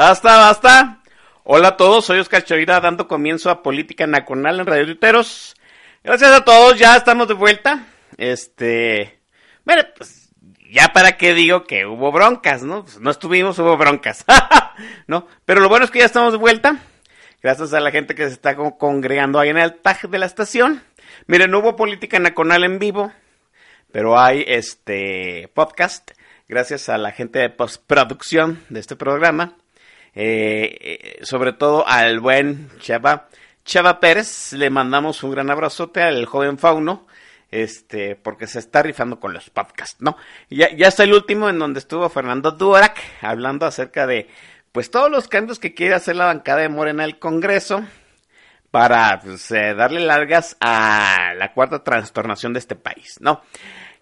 Basta, basta. Hola a todos, soy Oscar Chavira dando comienzo a Política Nacional en Radio Tuiteros. Gracias a todos, ya estamos de vuelta. Este, bueno, pues ya para qué digo que hubo broncas, ¿no? Pues no estuvimos, hubo broncas, ¿no? Pero lo bueno es que ya estamos de vuelta. Gracias a la gente que se está congregando ahí en el tag de la estación. Miren, no hubo Política Nacional en vivo, pero hay este podcast. Gracias a la gente de postproducción de este programa. Eh, eh, sobre todo al buen Chava, Chava Pérez, le mandamos un gran abrazote al joven Fauno, este, porque se está rifando con los podcasts, ¿no? Ya, ya está el último en donde estuvo Fernando Duarac hablando acerca de, pues, todos los cambios que quiere hacer la bancada de Morena al Congreso para, pues, eh, darle largas a la cuarta trastornación de este país, ¿no?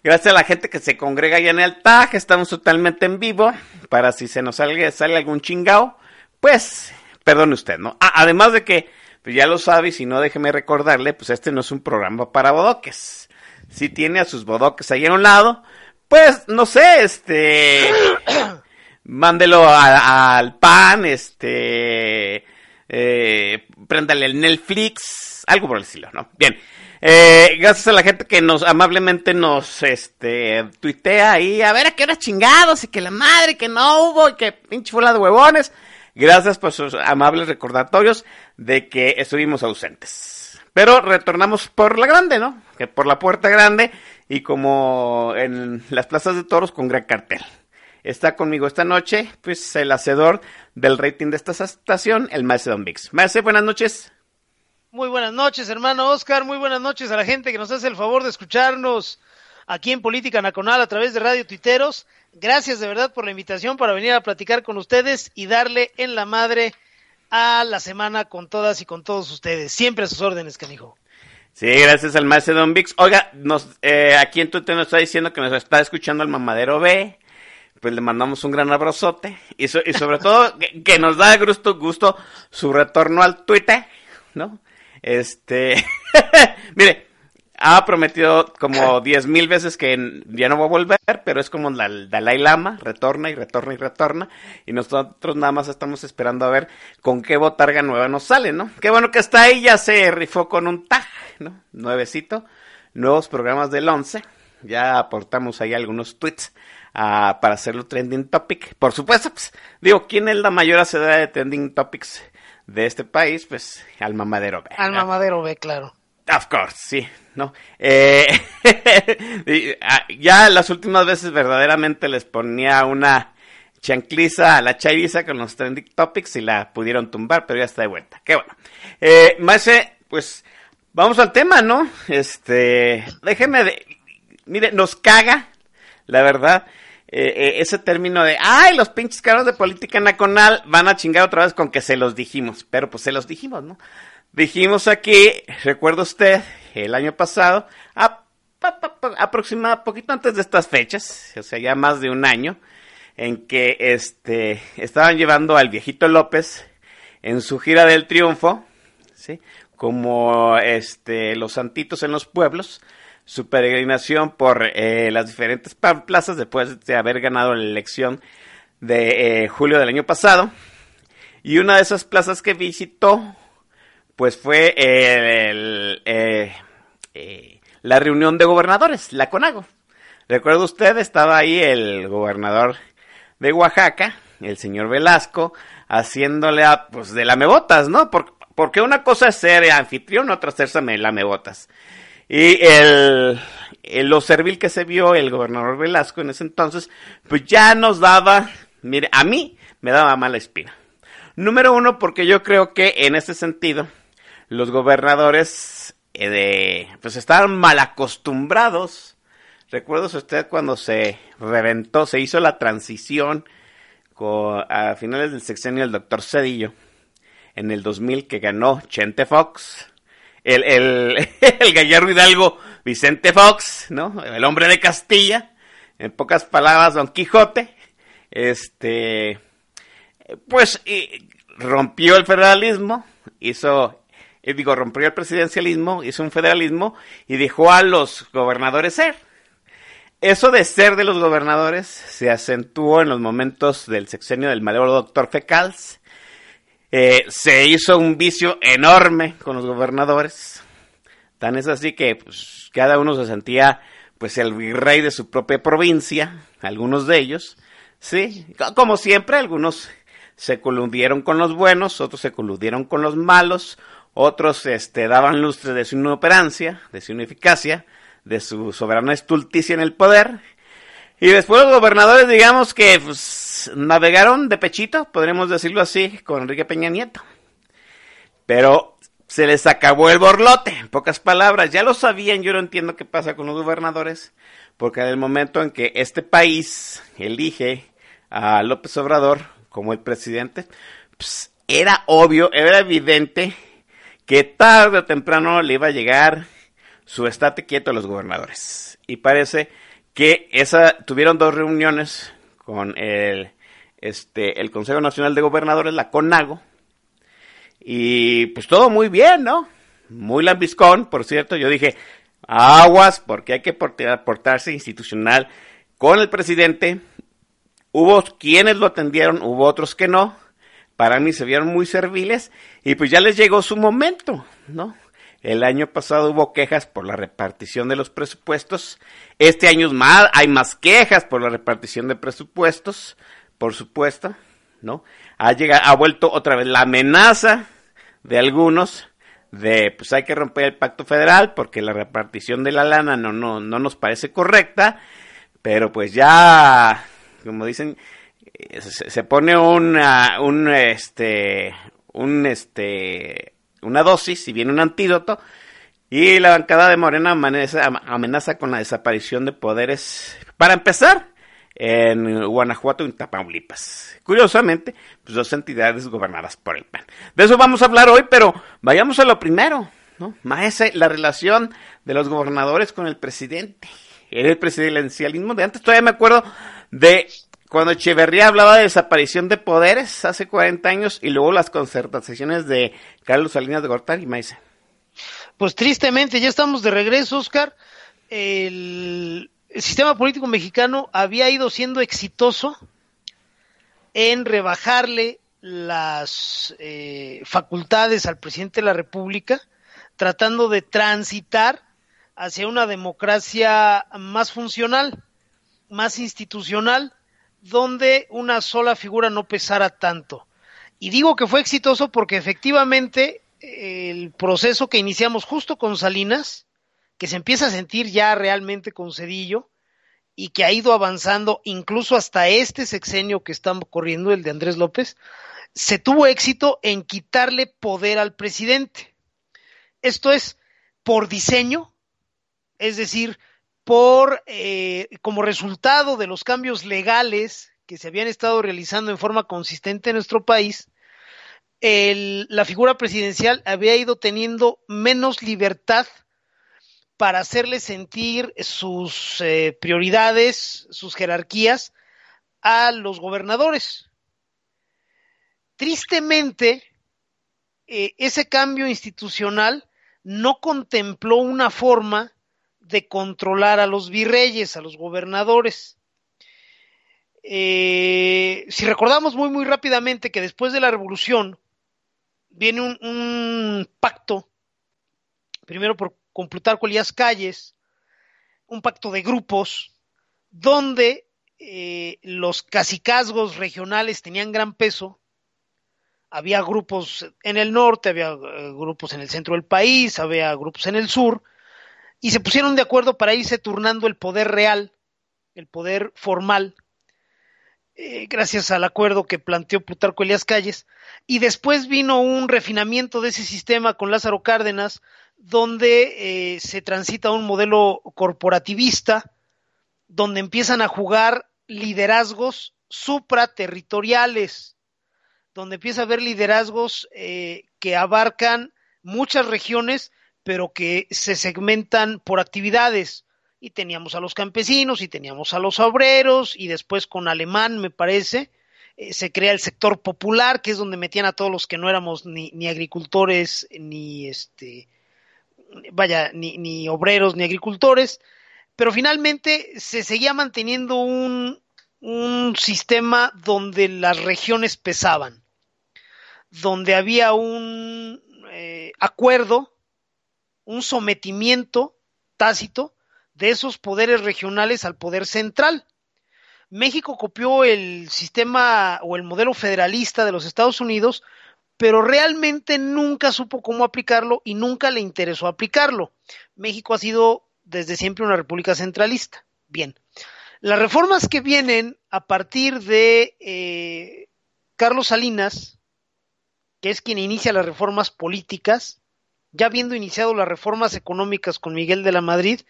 Gracias a la gente que se congrega ya en el TAG, estamos totalmente en vivo, para si se nos sale, sale algún chingao, pues, perdone usted, ¿no? Ah, además de que, pues ya lo sabe, y si no, déjeme recordarle, pues este no es un programa para bodoques. Si tiene a sus bodoques ahí a un lado, pues, no sé, este, mándelo a- al pan, este, eh, préndale el Netflix, algo por el estilo, ¿no? Bien. Eh, gracias a la gente que nos amablemente nos este tuitea ahí, a ver a qué hora chingados, y que la madre, que no hubo, y que pinche fue de huevones. Gracias por sus amables recordatorios de que estuvimos ausentes. Pero retornamos por la grande, ¿no? Que por la puerta grande y como en las plazas de toros con gran cartel. Está conmigo esta noche, pues el hacedor del rating de esta estación, el Maese Don Vix. Buenas noches. Muy buenas noches, hermano Oscar. Muy buenas noches a la gente que nos hace el favor de escucharnos aquí en Política Nacional a través de Radio Tuiteros. Gracias de verdad por la invitación para venir a platicar con ustedes y darle en la madre a la semana con todas y con todos ustedes. Siempre a sus órdenes, canijo. Sí, gracias al maestro Don Vix. Oiga, nos, eh, aquí en Twitter nos está diciendo que nos está escuchando el mamadero B. Pues le mandamos un gran abrazote. Y, so- y sobre todo, que, nos da gusto su retorno al Twitter, ¿no? Este, mire, ha prometido como diez mil veces que ya no va a volver, pero es como el Dalai Lama, retorna y retorna y retorna, y nosotros nada más estamos esperando a ver con qué botarga nueva nos sale, ¿no? Qué bueno que está ahí, ya se rifó con un tag, ¿no? Nuevecito, nuevos programas del 11, ya aportamos ahí algunos tweets ah, para hacerlo trending topic. Por supuesto, pues, digo, ¿quién es la mayor hacedora de trending topics de este país? Pues, al mamadero. B, Al mamadero B, claro. Of course, sí, ¿no? Eh, ah, ya las últimas veces verdaderamente les ponía una chancliza a la chaviza con los trending topics y la pudieron tumbar, pero ya está de vuelta. Qué bueno. Eh, Maese, pues vamos al tema, ¿no? Este, déjeme de... Mire, nos caga, la verdad, eh, eh, ese término de, ay, los pinches caros de política nacional van a chingar otra vez con que se los dijimos, pero pues se los dijimos, ¿no? Dijimos aquí, recuerda usted, el año pasado, a, pa- pa- pa- aproximado, poquito antes de estas fechas, o sea, ya más de un año, en que este, estaban llevando al viejito López en su gira del triunfo, ¿sí? Como este, los santitos en los pueblos, su peregrinación por eh, las diferentes plazas después de haber ganado la elección de eh, julio del año pasado. Y una de esas plazas que visitó, pues fue el, eh, eh, la reunión de gobernadores, la CONAGO. Recuerda usted, estaba ahí el gobernador de Oaxaca, el señor Velasco, haciéndole a, pues de lamebotas, ¿no? porque una cosa es ser anfitrión, otra es ser lamebotas. Y el, el, lo servil que se vio el gobernador Velasco en ese entonces, pues ya nos daba, mire, a mí me daba mala espina. Número uno, porque yo creo que en ese sentido, los gobernadores eh, de, pues estaban mal acostumbrados. Recuerdo usted cuando se reventó, se hizo la transición a finales del sexenio del doctor Cedillo, en el 2000 que ganó Chente Fox, el, el, el gallardo hidalgo Vicente Fox, ¿no? El hombre de Castilla, en pocas palabras Don Quijote, este, pues rompió el federalismo, hizo, eh, digo, rompió el presidencialismo, hizo un federalismo y dejó a los gobernadores ser. Eso de ser de los gobernadores se acentuó en los momentos del sexenio del malévolo doctor Fecals. Eh, se hizo un vicio enorme con los gobernadores. Tan es así que pues, cada uno se sentía pues el virrey de su propia provincia, algunos de ellos. Sí, como siempre, algunos se coludieron con los buenos, otros se coludieron con los malos, otros este, daban lustre de su inoperancia, de su ineficacia, de su soberana estulticia en el poder. Y después los gobernadores, digamos que pues, navegaron de pechito, podríamos decirlo así, con Enrique Peña Nieto. Pero se les acabó el borlote, en pocas palabras. Ya lo sabían, yo no entiendo qué pasa con los gobernadores, porque en el momento en que este país elige a López Obrador como el presidente, pues, era obvio, era evidente que tarde o temprano le iba a llegar su estate quieto a los gobernadores. Y parece que esa tuvieron dos reuniones con el, este, el Consejo Nacional de Gobernadores, la CONAGO, y pues todo muy bien, ¿no? Muy lambiscón, por cierto. Yo dije, aguas, porque hay que portarse institucional con el presidente. Hubo quienes lo atendieron, hubo otros que no. Para mí se vieron muy serviles y pues ya les llegó su momento, ¿no? El año pasado hubo quejas por la repartición de los presupuestos. Este año más, hay más quejas por la repartición de presupuestos, por supuesto, ¿no? Ha llegado, ha vuelto otra vez la amenaza de algunos de pues hay que romper el pacto federal porque la repartición de la lana no, no, no nos parece correcta, pero pues ya, como dicen, se, pone una, un, este, un, este, una dosis, si viene un antídoto, y la bancada de Morena amenaza, con la desaparición de poderes, para empezar, en Guanajuato y en. Curiosamente, pues dos entidades gobernadas por el PAN. De eso vamos a hablar hoy, pero vayamos a lo primero, ¿no? Maese, la relación de los gobernadores con el presidente. El presidencialismo de antes. Todavía me acuerdo de cuando Echeverría hablaba de desaparición de poderes hace 40 años y luego las concertaciones de Carlos Salinas de Gortari, Maese. Pues tristemente, ya estamos de regreso, Oscar. El, sistema político mexicano había ido siendo exitoso en rebajarle las eh, facultades al presidente de la República, tratando de transitar hacia una democracia más funcional, más institucional, donde una sola figura no pesara tanto. Y digo que fue exitoso porque efectivamente el proceso que iniciamos justo con Salinas, que se empieza a sentir ya realmente con Cedillo y que ha ido avanzando incluso hasta este sexenio que está corriendo, el de Andrés López, se tuvo éxito en quitarle poder al presidente. Esto es por diseño, es decir, por eh, como resultado de los cambios legales que se habían estado realizando en forma consistente en nuestro país, la figura presidencial había ido teniendo menos libertad para hacerle sentir sus eh, prioridades, sus jerarquías a los gobernadores. Tristemente, eh, ese cambio institucional no contempló una forma de controlar a los virreyes, a los gobernadores. Eh, si recordamos muy, muy rápidamente que después de la revolución, viene un, pacto, primero por con Plutarco Calles, un pacto de grupos, donde eh, los cacicazgos regionales tenían gran peso. Había grupos en el norte, había eh, grupos en el centro del país, había grupos en el sur, y se pusieron de acuerdo para irse turnando el poder real, el poder formal, eh, gracias al acuerdo que planteó Plutarco Elías Calles, y después vino un refinamiento de ese sistema con Lázaro Cárdenas, donde eh, se transita un modelo corporativista, donde empiezan a jugar liderazgos supraterritoriales, donde empieza a haber liderazgos eh, que abarcan muchas regiones, pero que se segmentan por actividades. Y teníamos a los campesinos y teníamos a los obreros y después con alemán, me parece, eh, se crea el sector popular, que es donde metían a todos los que no éramos ni, ni agricultores, ni este, vaya, ni, ni obreros, ni agricultores, pero finalmente se seguía manteniendo un, un sistema donde las regiones pesaban, donde había un eh, acuerdo, un sometimiento tácito de esos poderes regionales al poder central. México copió el sistema o el modelo federalista de los Estados Unidos, pero realmente nunca supo cómo aplicarlo y nunca le interesó aplicarlo. México ha sido desde siempre una república centralista. Bien, las reformas que vienen a partir de eh, Carlos Salinas, que es quien inicia las reformas políticas, ya habiendo iniciado las reformas económicas con Miguel de la Madrid,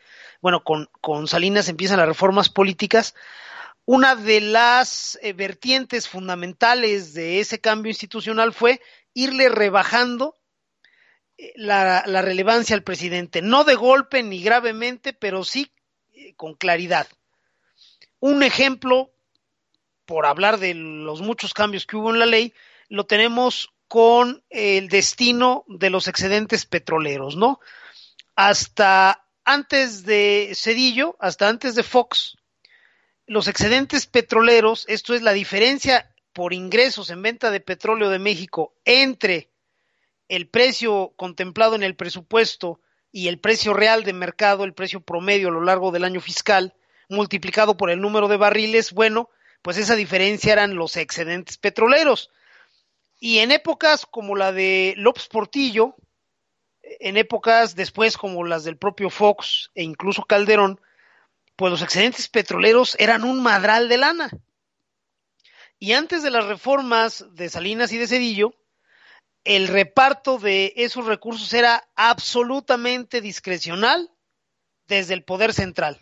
bueno, con, Salinas empiezan las reformas políticas, una de las eh, vertientes fundamentales de ese cambio institucional fue irle rebajando eh, la, la, relevancia al presidente, no de golpe ni gravemente, pero sí eh, con claridad. Un ejemplo, por hablar de los muchos cambios que hubo en la ley, lo tenemos con el destino de los excedentes petroleros, ¿no? Hasta antes de Cedillo, hasta antes de Fox, los excedentes petroleros, esto es la diferencia por ingresos en venta de petróleo de México entre el precio contemplado en el presupuesto y el precio real de mercado, el precio promedio a lo largo del año fiscal, multiplicado por el número de barriles, bueno, pues esa diferencia eran los excedentes petroleros. Y en épocas como la de López Portillo, en épocas después como las del propio Fox e incluso Calderón, pues los excedentes petroleros eran un madral de lana. Y antes de las reformas de Salinas y de Cedillo, el reparto de esos recursos era absolutamente discrecional desde el poder central.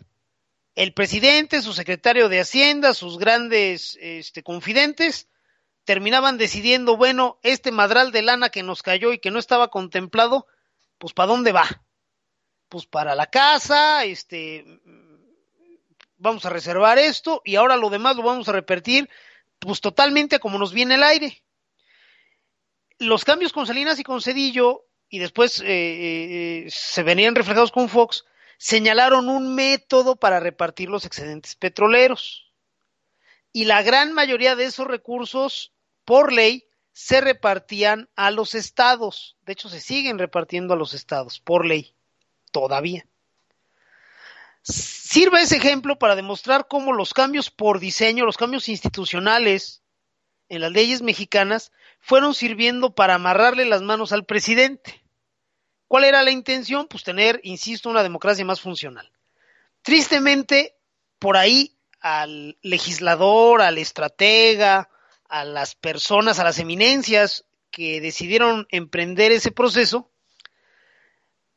El presidente, su secretario de Hacienda, sus grandes este, confidentes, terminaban decidiendo, bueno, este madral de lana que nos cayó y que no estaba contemplado, pues ¿para dónde va? Pues para la casa, este, vamos a reservar esto y ahora lo demás lo vamos a repetir, pues totalmente como nos viene el aire. Los cambios con Salinas y con Cedillo, y después eh, eh, se venían reflejados con Fox, señalaron un método para repartir los excedentes petroleros. Y la gran mayoría de esos recursos por ley se repartían a los estados. De hecho, se siguen repartiendo a los estados por ley, todavía. Sirve ese ejemplo para demostrar cómo los cambios por diseño, los cambios institucionales en las leyes mexicanas fueron sirviendo para amarrarle las manos al presidente. ¿Cuál era la intención? Pues tener, insisto, una democracia más funcional. Tristemente, por ahí al legislador, al estratega, a las personas, a las eminencias que decidieron emprender ese proceso,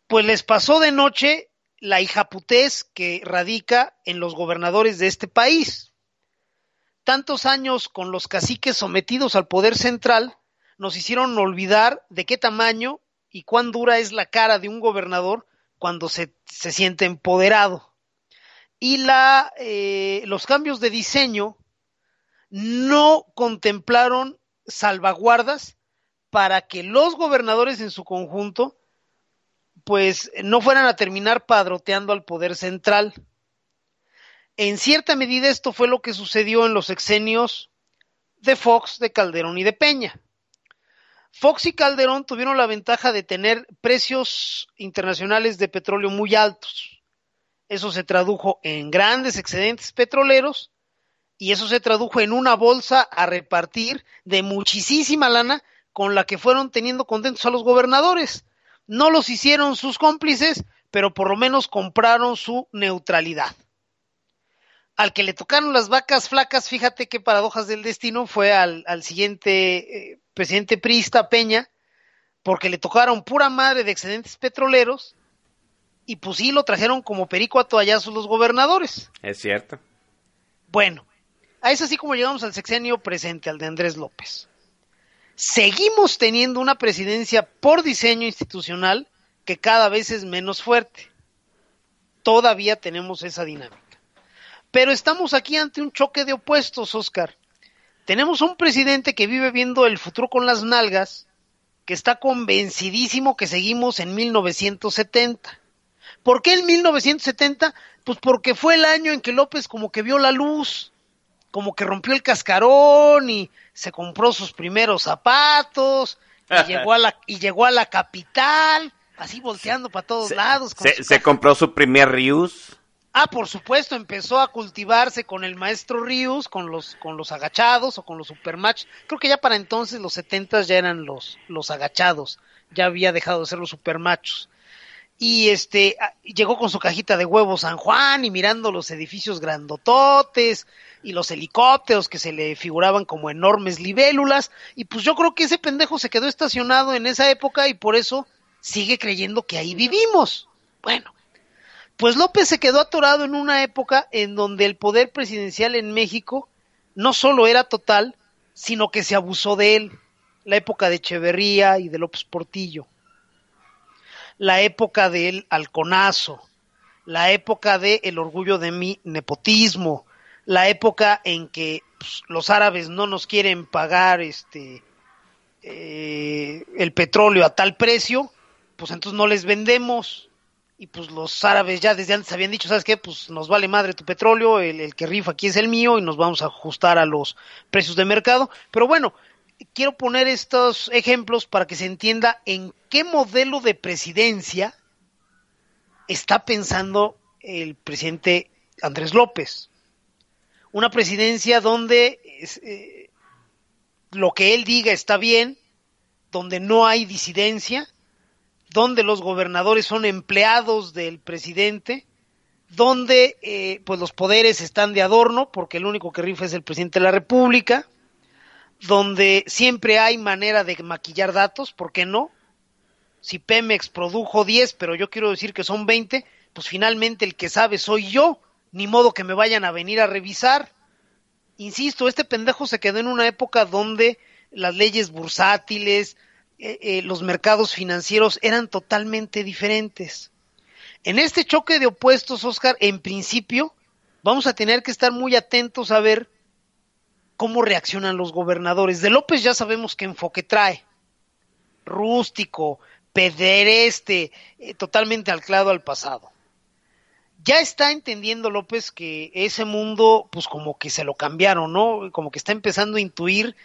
pues les pasó de noche la hijaputez que radica en los gobernadores de este país. Tantos años con los caciques sometidos al poder central nos hicieron olvidar de qué tamaño y cuán dura es la cara de un gobernador cuando se, se siente empoderado. Y la, eh, los cambios de diseño no contemplaron salvaguardas para que los gobernadores en su conjunto pues no fueran a terminar padroteando al poder central. En cierta medida esto fue lo que sucedió en los exenios de Fox, de Calderón y de Peña. Fox y Calderón tuvieron la ventaja de tener precios internacionales de petróleo muy altos. Eso se tradujo en grandes excedentes petroleros y eso se tradujo en una bolsa a repartir de muchísima lana con la que fueron teniendo contentos a los gobernadores. No los hicieron sus cómplices, pero por lo menos compraron su neutralidad. Al que le tocaron las vacas flacas, fíjate qué paradojas del destino, fue al, al siguiente eh, presidente priista Peña, porque le tocaron pura madre de excedentes petroleros y pues sí lo trajeron como perico a toallazos los gobernadores. Es cierto. Bueno, a eso así como llegamos al sexenio presente, al de Andrés López. Seguimos teniendo una presidencia por diseño institucional que cada vez es menos fuerte. Todavía tenemos esa dinámica. Pero estamos aquí ante un choque de opuestos, Oscar. Tenemos un presidente que vive viendo el futuro con las nalgas, que está convencidísimo que seguimos en 1970. ¿Por qué en 1970? Pues porque fue el año en que López como que vio la luz, como que rompió el cascarón y se compró sus primeros zapatos y llegó a la, y llegó a la capital, así volteando para todos Se- lados. con Se, su se caja- compró su primer Rius. Ah, por supuesto, empezó a cultivarse con el maestro Rius, con los, con los agachados o con los supermatch. Creo que ya para entonces los setentas ya eran los, los agachados, ya había dejado de ser los supermachos. Y este, ah, llegó con su cajita de huevos San Juan y mirando los edificios grandototes y los helicópteros que se le figuraban como enormes libélulas. Y pues yo creo que ese pendejo se quedó estacionado en esa época y por eso sigue creyendo que ahí vivimos. Bueno, pues López se quedó atorado en una época en donde el poder presidencial en México no solo era total, sino que se abusó de él. La época de Echeverría y de López Portillo. La época del halconazo. La época del el orgullo de mi nepotismo. La época en que pues, los árabes no nos quieren pagar este eh, el petróleo a tal precio, pues entonces no les vendemos y pues los árabes ya desde antes habían dicho, ¿sabes qué? Pues nos vale madre tu petróleo, el, el, que rifa aquí es el mío y nos vamos a ajustar a los precios de mercado. Pero bueno, quiero poner estos ejemplos para que se entienda en qué modelo de presidencia está pensando el presidente Andrés López. Una presidencia donde eh, lo que él diga está bien, donde no hay disidencia, donde los gobernadores son empleados del presidente, donde eh, pues los poderes están de adorno, porque el único que rifa es el presidente de la República, donde siempre hay manera de maquillar datos, ¿por qué no? Si Pemex produjo 10, pero yo quiero decir que son 20, pues finalmente el que sabe soy yo, ni modo que me vayan a venir a revisar. Insisto, este pendejo se quedó en una época donde las leyes bursátiles, eh, eh, los mercados financieros eran totalmente diferentes. En este choque de opuestos, Oscar, en principio, vamos a tener que estar muy atentos a ver cómo reaccionan los gobernadores. De López ya sabemos qué enfoque trae. Rústico, pedereste, eh, totalmente anclado al pasado. Ya está entendiendo López que ese mundo, pues como que se lo cambiaron, ¿no? Como que está empezando a intuir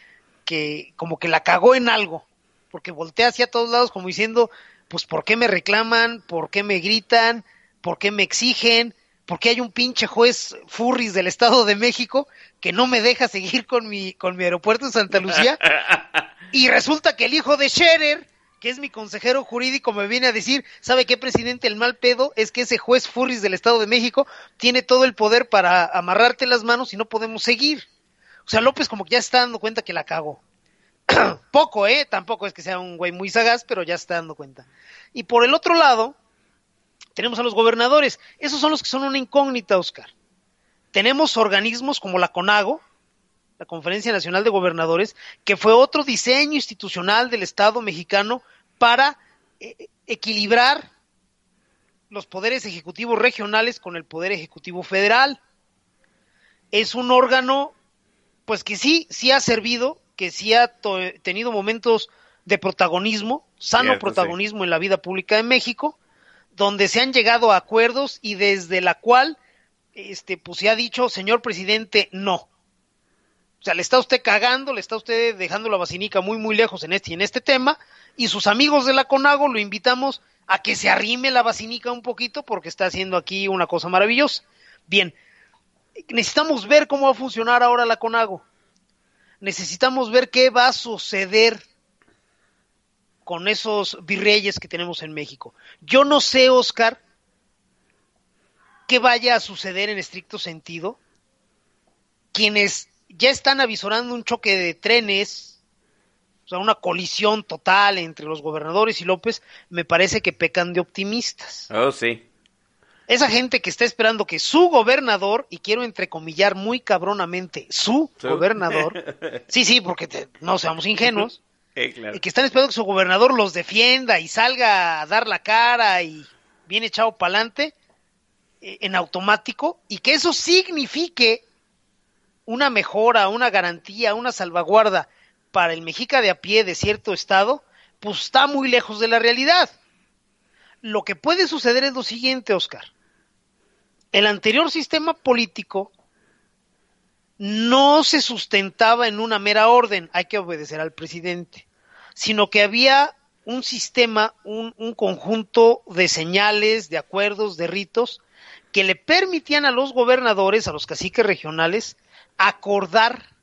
que como que la cagó en algo porque voltea hacia todos lados como diciendo, pues ¿por qué me reclaman? ¿Por qué me gritan? ¿Por qué me exigen? ¿Por qué hay un pinche juez furris del Estado de México que no me deja seguir con mi, con mi aeropuerto en Santa Lucía? Y resulta que el hijo de Scherer, que es mi consejero jurídico, me viene a decir, ¿sabe qué, presidente? El mal pedo es que ese juez furris del Estado de México tiene todo el poder para amarrarte las manos y no podemos seguir. O sea, López como que ya está dando cuenta que la cago. Poco, ¿eh? Tampoco es que sea un güey muy sagaz, pero ya se está dando cuenta. Y por el otro lado, tenemos a los gobernadores. Esos son los que son una incógnita, Oscar. Tenemos organismos como la CONAGO, la Conferencia Nacional de Gobernadores, que fue otro diseño institucional del Estado mexicano para eh, equilibrar los poderes ejecutivos regionales con el poder ejecutivo federal. Es un órgano, pues que sí, sí ha servido que sí ha tenido momentos de protagonismo, sano Cierto, protagonismo sí. en la vida pública de México, donde se han llegado a acuerdos y desde la cual este pues se ha dicho, señor presidente, no. O sea, le está usted cagando, le está usted dejando la vacinica muy, muy lejos en este en este tema, y sus amigos de la CONAGO lo invitamos a que se arrime la vacinica un poquito porque está haciendo aquí una cosa maravillosa. Bien, necesitamos ver cómo va a funcionar ahora la CONAGO. Necesitamos ver qué va a suceder con esos virreyes que tenemos en México. Yo no sé, Oscar, qué vaya a suceder en estricto sentido. Quienes ya están avisorando un choque de trenes, o sea, una colisión total entre los gobernadores y López, me parece que pecan de optimistas. Oh, sí. Esa gente que está esperando que su gobernador, y quiero entrecomillar muy cabronamente, su, Su. gobernador, sí, sí, porque te- no seamos ingenuos, Y que están esperando que su gobernador los defienda y salga a dar la cara y bien echado para adelante en automático y que eso signifique una mejora, una garantía, una salvaguarda para el mexica de a pie de cierto estado, pues está muy lejos de la realidad. Lo que puede suceder es lo siguiente, Oscar. El anterior sistema político no se sustentaba en una mera orden, hay que obedecer al presidente, sino que había un sistema, un, un conjunto de señales, de acuerdos, de ritos, que le permitían a los gobernadores, a los caciques regionales, acordar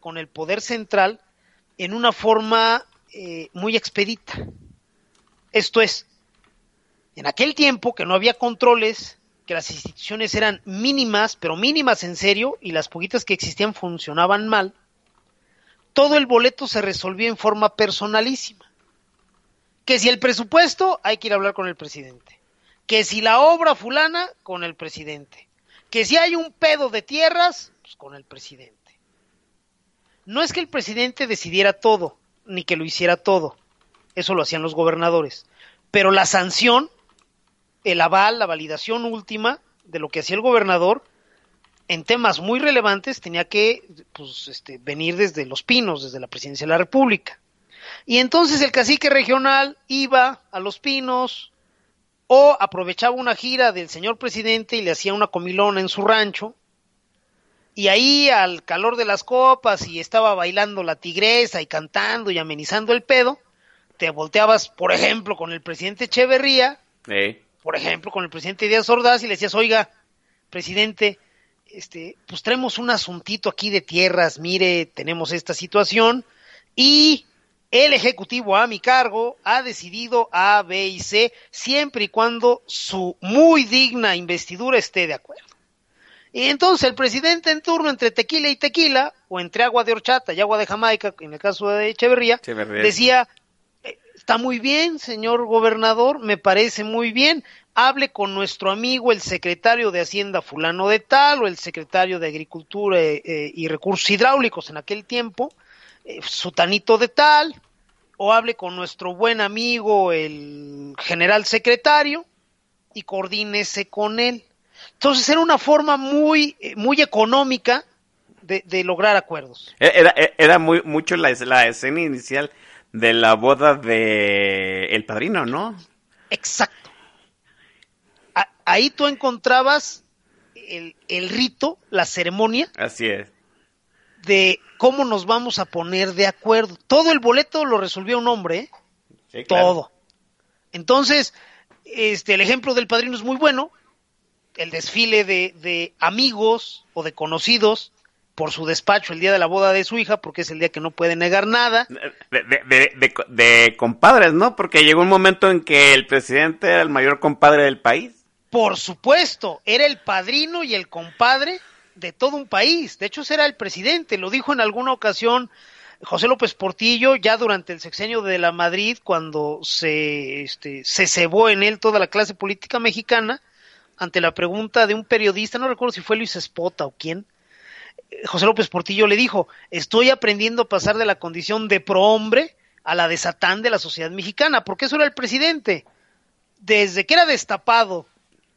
con el poder central en una forma eh, muy expedita. Esto es, en aquel tiempo que no había controles, que las instituciones eran mínimas, pero mínimas en serio, y las poquitas que existían funcionaban mal, todo el boleto se resolvía en forma personalísima. Que si el presupuesto, hay que ir a hablar con el presidente. Que si la obra fulana, con el presidente. Que si hay un pedo de tierras, pues con el presidente. No es que el presidente decidiera todo, ni que lo hiciera todo. Eso lo hacían los gobernadores. Pero la sanción, el aval, la validación última de lo que hacía el gobernador, en temas muy relevantes, tenía que pues, este, venir desde Los Pinos, desde la presidencia de la República. Y entonces el cacique regional iba a Los Pinos o aprovechaba una gira del señor presidente y le hacía una comilona en su rancho. Y ahí al calor de las copas y estaba bailando la tigresa y cantando y amenizando el pedo, te volteabas, por ejemplo, con el presidente Echeverría. Por ejemplo, con el presidente Díaz Ordaz y le decías, oiga, presidente, este, pues traemos un asuntito aquí de tierras, mire, tenemos esta situación y el Ejecutivo a mi cargo ha decidido A, B y C siempre y cuando su muy digna investidura esté de acuerdo. Y entonces el presidente en turno entre tequila y tequila, o entre agua de horchata y agua de Jamaica, en el caso de Echeverría, Echeverría. decía, "Eh, está muy bien, señor gobernador, me parece muy bien, hable con nuestro amigo el secretario de Hacienda fulano de tal, o el secretario de Agricultura eh, eh, y Recursos Hidráulicos en aquel tiempo, eh, sutanito de tal, o hable con nuestro buen amigo el general secretario y coordínese con él. Entonces era una forma muy, muy económica de, de lograr acuerdos. Era, era- era muy, mucho la, la escena inicial de la boda de El Padrino, ¿no? Exacto. Ahí tú encontrabas el, el rito, la ceremonia Así es. de cómo nos vamos a poner de acuerdo. Todo el boleto lo resolvió un hombre, ¿eh? Sí, claro. todo. Entonces, este, el ejemplo del padrino es muy bueno. El desfile de, de amigos o de conocidos por su despacho el día de la boda de su hija, porque es el día que no puede negar nada. De, de, de, de- de compadres, ¿no? Porque llegó un momento en que el presidente era el mayor compadre del país. Por supuesto, era el padrino y el compadre de todo un país. De hecho, era el presidente. Lo dijo en alguna ocasión José López Portillo, ya durante el sexenio de la Madrid, cuando se, este, se cebó en él toda la clase política mexicana, ante la pregunta de un periodista, no recuerdo si fue Luis Espota o quién, eh, José López Portillo le dijo, estoy aprendiendo a pasar de la condición de prohombre a la de satán de la sociedad mexicana, porque eso era el presidente. Desde que era destapado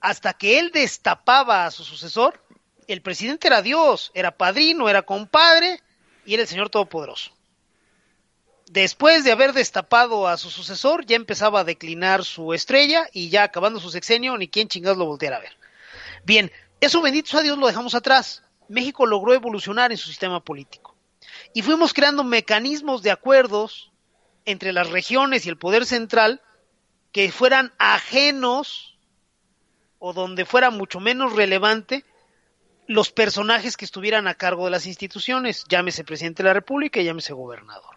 hasta que él destapaba a su sucesor, el presidente era Dios, era padrino, era compadre y era el Señor Todopoderoso. Después de haber destapado a su sucesor, ya empezaba a declinar su estrella y ya acabando su sexenio, ni quien chingados lo volteara a ver. Bien, eso bendito sea Dios lo dejamos atrás. México logró evolucionar en su sistema político. y fuimos creando mecanismos de acuerdos entre las regiones y el poder central que fueran ajenos o donde fuera mucho menos relevante los personajes que estuvieran a cargo de las instituciones, llámese presidente de la República y llámese gobernador.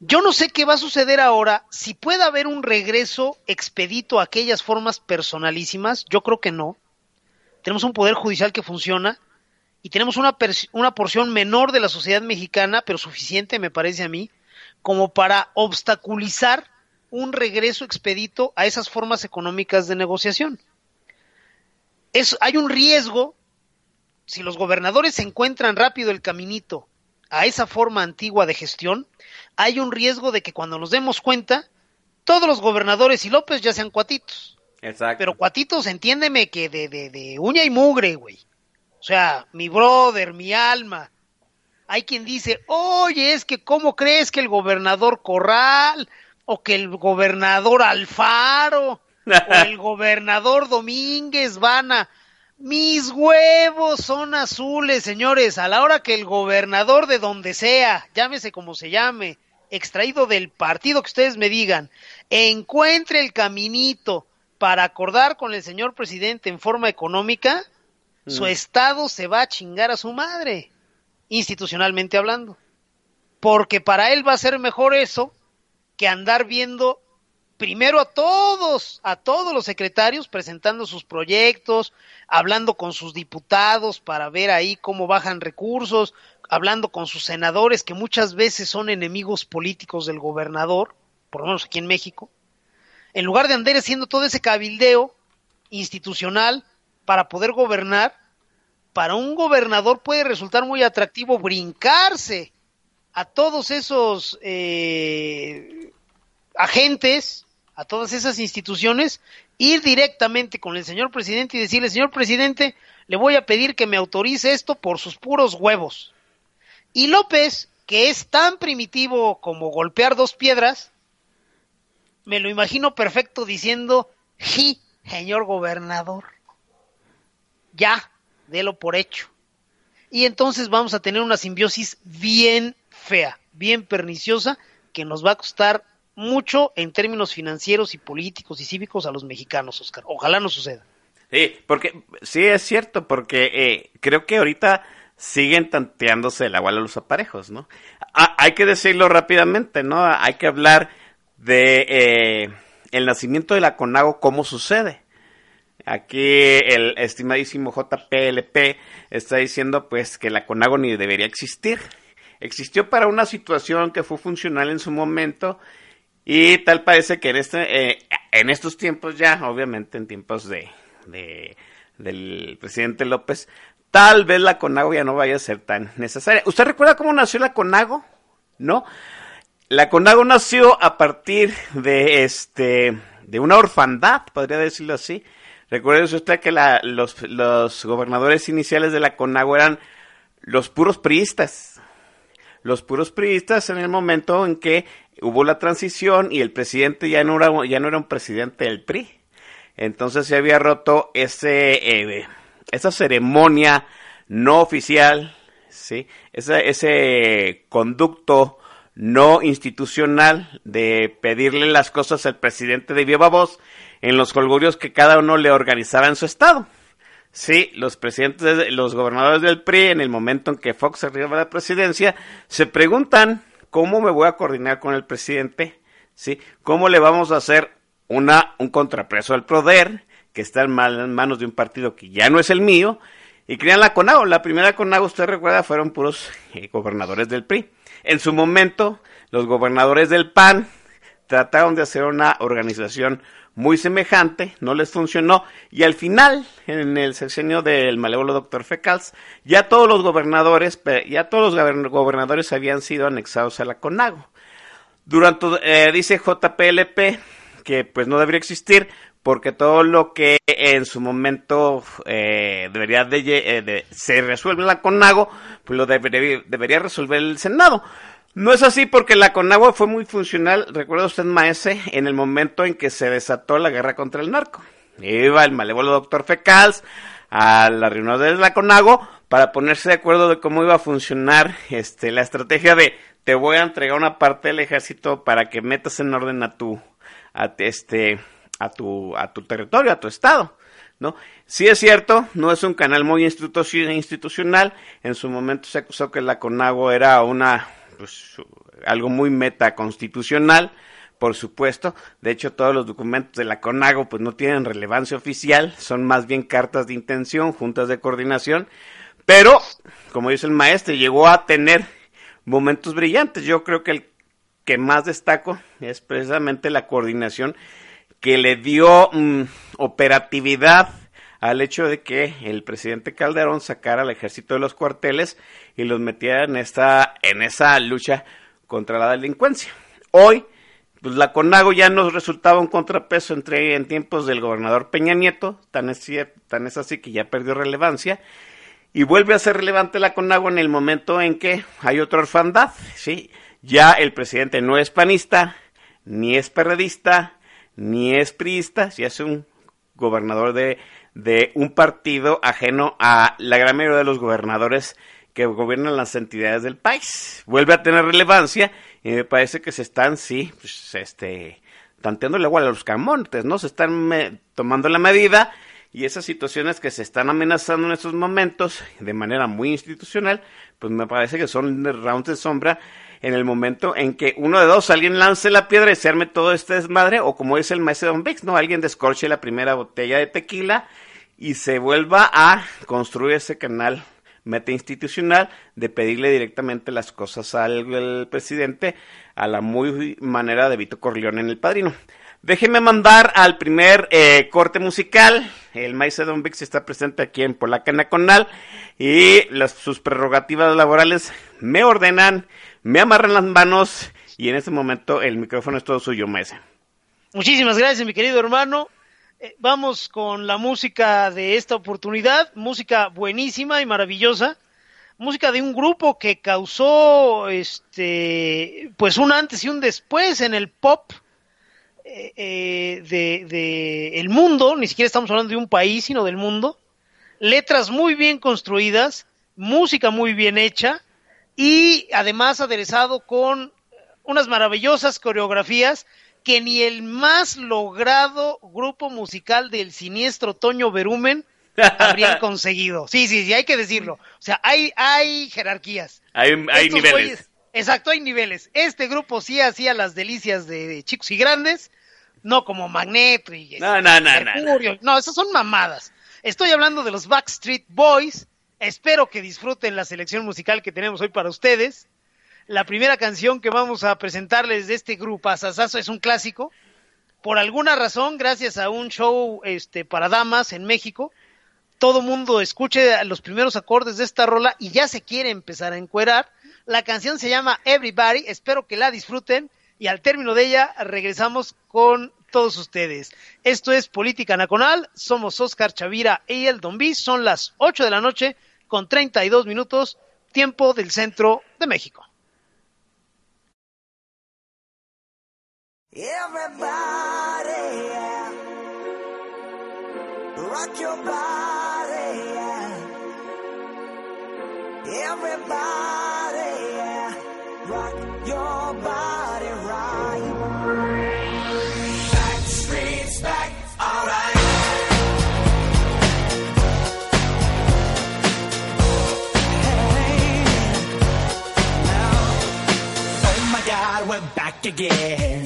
Yo no sé qué va a suceder ahora, si puede haber un regreso expedito a aquellas formas personalísimas, yo creo que no. Tenemos un poder judicial que funciona y tenemos una, una porción menor de la sociedad mexicana, pero suficiente, me parece a mí, como para obstaculizar un regreso expedito a esas formas económicas de negociación. Es, hay un riesgo, si los gobernadores encuentran rápido el caminito a esa forma antigua de gestión, hay un riesgo de que cuando nos demos cuenta, todos los gobernadores y López ya sean cuatitos. Exacto. Pero cuatitos, entiéndeme que de, de, de uña y mugre, güey. O sea, mi brother, mi alma. Hay quien dice, oye, es que ¿cómo crees que el gobernador Corral o que el gobernador Alfaro o el gobernador Domínguez van a... Mis huevos son azules, señores. A la hora que el gobernador de donde sea, llámese como se llame, extraído del partido que ustedes me digan, encuentre el caminito para acordar con el señor presidente en forma económica, mm. su estado se va a chingar a su madre, institucionalmente hablando. Porque para él va a ser mejor eso que andar viendo primero a todos, a todos los secretarios presentando sus proyectos, hablando con sus diputados para ver ahí cómo bajan recursos, hablando con sus senadores que muchas veces son enemigos políticos del gobernador, por lo menos aquí en México, en lugar de andar haciendo todo ese cabildeo institucional para poder gobernar, para un gobernador puede resultar muy atractivo brincarse a todos esos eh, agentes a todas esas instituciones, ir directamente con el señor presidente y decirle, señor presidente, le voy a pedir que me autorice esto por sus puros huevos. Y López, que es tan primitivo como golpear dos piedras, me lo imagino perfecto diciendo, sí, señor gobernador, ya, délo por hecho. Y entonces vamos a tener una simbiosis bien fea, bien perniciosa, que nos va a costar mucho en términos financieros y políticos y cívicos a los mexicanos, Oscar. Ojalá no suceda. Sí, porque sí es cierto, porque eh, creo que ahorita siguen tanteándose el agua a los aparejos, ¿no? Ah, hay que decirlo rápidamente, ¿no? Hay que hablar de eh, el nacimiento de la CONAGO, cómo sucede. Aquí el estimadísimo JPLP está diciendo pues que la CONAGO ni debería existir. Existió para una situación que fue funcional en su momento y tal parece que en, este, eh, en estos tiempos ya, obviamente en tiempos de, de, del presidente López, tal vez la CONAGO ya no vaya a ser tan necesaria. ¿Usted recuerda cómo nació la CONAGO? ¿No? La CONAGO nació a partir de este de una orfandad, podría decirlo así. Recuerde usted que los, los gobernadores iniciales de la CONAGO eran los puros priistas. Los puros priistas en el momento en que hubo la transición y el presidente ya no era, ya no era un presidente del PRI. Entonces se había roto ese, eh, esa ceremonia no oficial, ¿sí? Ese, ese conducto no institucional de pedirle las cosas al presidente de viva voz en los colgurios que cada uno le organizaba en su estado. Sí, los presidentes, los gobernadores del PRI, en el momento en que Fox arriba a la presidencia, se preguntan ¿Cómo me voy a coordinar con el presidente? ¿Sí? ¿Cómo le vamos a hacer una, un contrapeso al poder que está en manos de un partido que ya no es el mío? Y crean la CONAGO. La primera CONAGO, usted recuerda, fueron puros eh, gobernadores del PRI. En su momento, los gobernadores del PAN trataron de hacer una organización muy semejante, no les funcionó, y al final, en el sexenio del malévolo doctor Fecals, ya todos los gobernadores, ya todos los gobernadores habían sido anexados a la CONAGO. Durante, eh, dice JPLP que pues no debería existir, porque todo lo que en su momento eh, debería de, eh, de, se resuelve la CONAGO, pues lo debería, debería resolver el Senado. No es así porque la Conagua fue muy funcional, recuerda usted, maese, en el momento en que se desató la guerra contra el narco. Iba el malévolo doctor Fecals a la reunión de la Conago para ponerse de acuerdo de cómo iba a funcionar este, la estrategia de te voy a entregar una parte del ejército para que metas en orden a tu, a, este, a tu, a tu territorio, a tu estado. ¿No? Sí es cierto, no es un canal muy institucional. En su momento se acusó que la CONAGO era una, pues, algo muy metaconstitucional, por supuesto. De hecho, todos los documentos de la CONAGO, pues, no tienen relevancia oficial, son más bien cartas de intención, juntas de coordinación. Pero, como dice el maestro, llegó a tener momentos brillantes. Yo creo que el que más destaco es precisamente la coordinación que le dio mm, operatividad al hecho de que el presidente Calderón sacara al ejército de los cuarteles y los metiera en esta en esa lucha contra la delincuencia. Hoy pues la CONAGO ya nos resultaba un contrapeso entre en tiempos del gobernador Peña Nieto, tan es, tan es así que ya perdió relevancia y vuelve a ser relevante la CONAGO en el momento en que hay otra orfandad, ¿sí? Ya el presidente no es panista, ni es perredista, ni es priista, si es un gobernador de, de un partido ajeno a la gran mayoría de los gobernadores que gobiernan las entidades del país. Vuelve a tener relevancia y me parece que se están, sí, pues, este, tanteando el agua a los camontes, ¿no? Se están tomando la medida y esas situaciones que se están amenazando en estos momentos de manera muy institucional, pues me parece que son rounds de sombra en el momento en que uno de dos, alguien lance la piedra y se arme todo este desmadre, o como dice el maestro Don Vix, ¿no? Alguien descorche la primera botella de tequila y se vuelva a construir ese canal meta institucional de pedirle directamente las cosas al presidente a la muy manera de Vito Corleone en El Padrino. Déjeme mandar al primer eh, corte musical. El Maíz Don Vix está presente aquí en Polaca Nacional y las, sus prerrogativas laborales me ordenan me amarran las manos y en este momento el micrófono es todo suyo, Maese. Muchísimas gracias, mi querido hermano. Eh, vamos con la música de esta oportunidad, música buenísima y maravillosa, música de un grupo que causó este pues un antes y un después en el pop eh, eh, de, de el mundo, ni siquiera estamos hablando de un país, sino del mundo, letras muy bien construidas, música muy bien hecha, y además aderezado con unas maravillosas coreografías que ni el más logrado grupo musical del siniestro Toño Berumen habrían conseguido. Sí, sí, sí, hay que decirlo. O sea, hay, hay jerarquías. Hay, hay niveles. exacto, hay niveles. Este grupo sí hacía las delicias de, chicos y grandes, no como Magneto y no, no, no, no, no, esas son mamadas. Estoy hablando de los Backstreet Boys, Espero que disfruten la selección musical que tenemos hoy para ustedes. La primera canción que vamos a presentarles de este grupo Asasazo es un clásico. Por alguna razón, gracias a un show este, para damas en México, todo mundo escuche los primeros acordes de esta rola y ya se quiere empezar a encuerar. La canción se llama Everybody, espero que la disfruten y al término de ella regresamos con todos ustedes. Esto es Política Nacional, somos Oscar Chavira y el Don B, son las 8 de la noche con 32 minutos, tiempo del centro de México. Everybody, yeah. rock your body, yeah. Everybody, yeah. rock your body right. Back streets back, alright. Oh we're back again.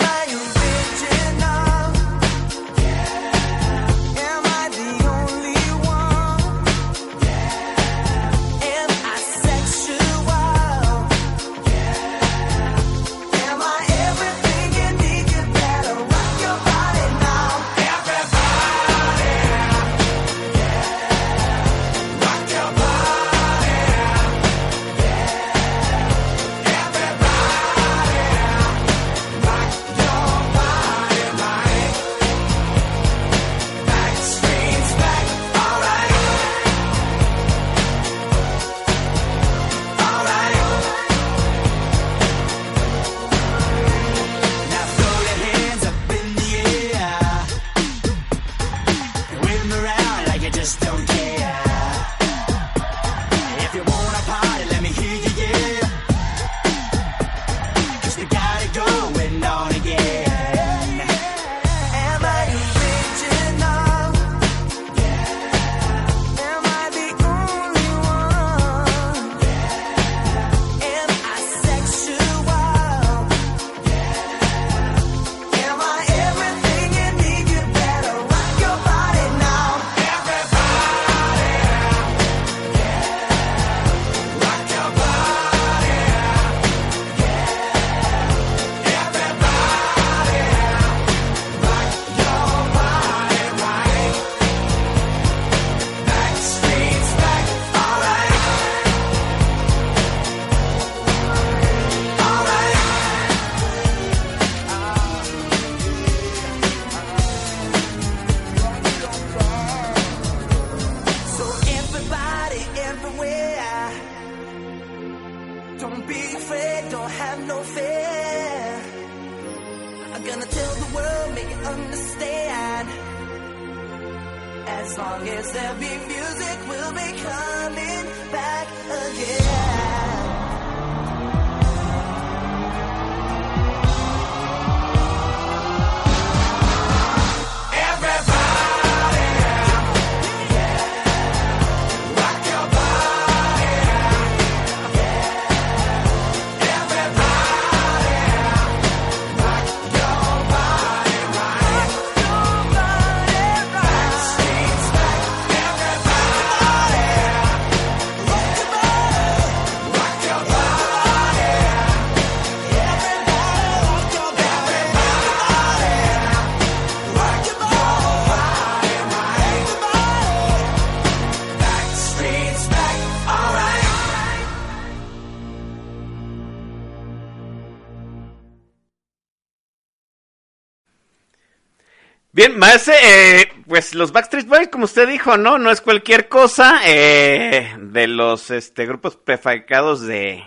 Maese, eh, pues los Backstreet Boys, como usted dijo, ¿no? No es cualquier cosa eh, de los este, grupos prefabricados de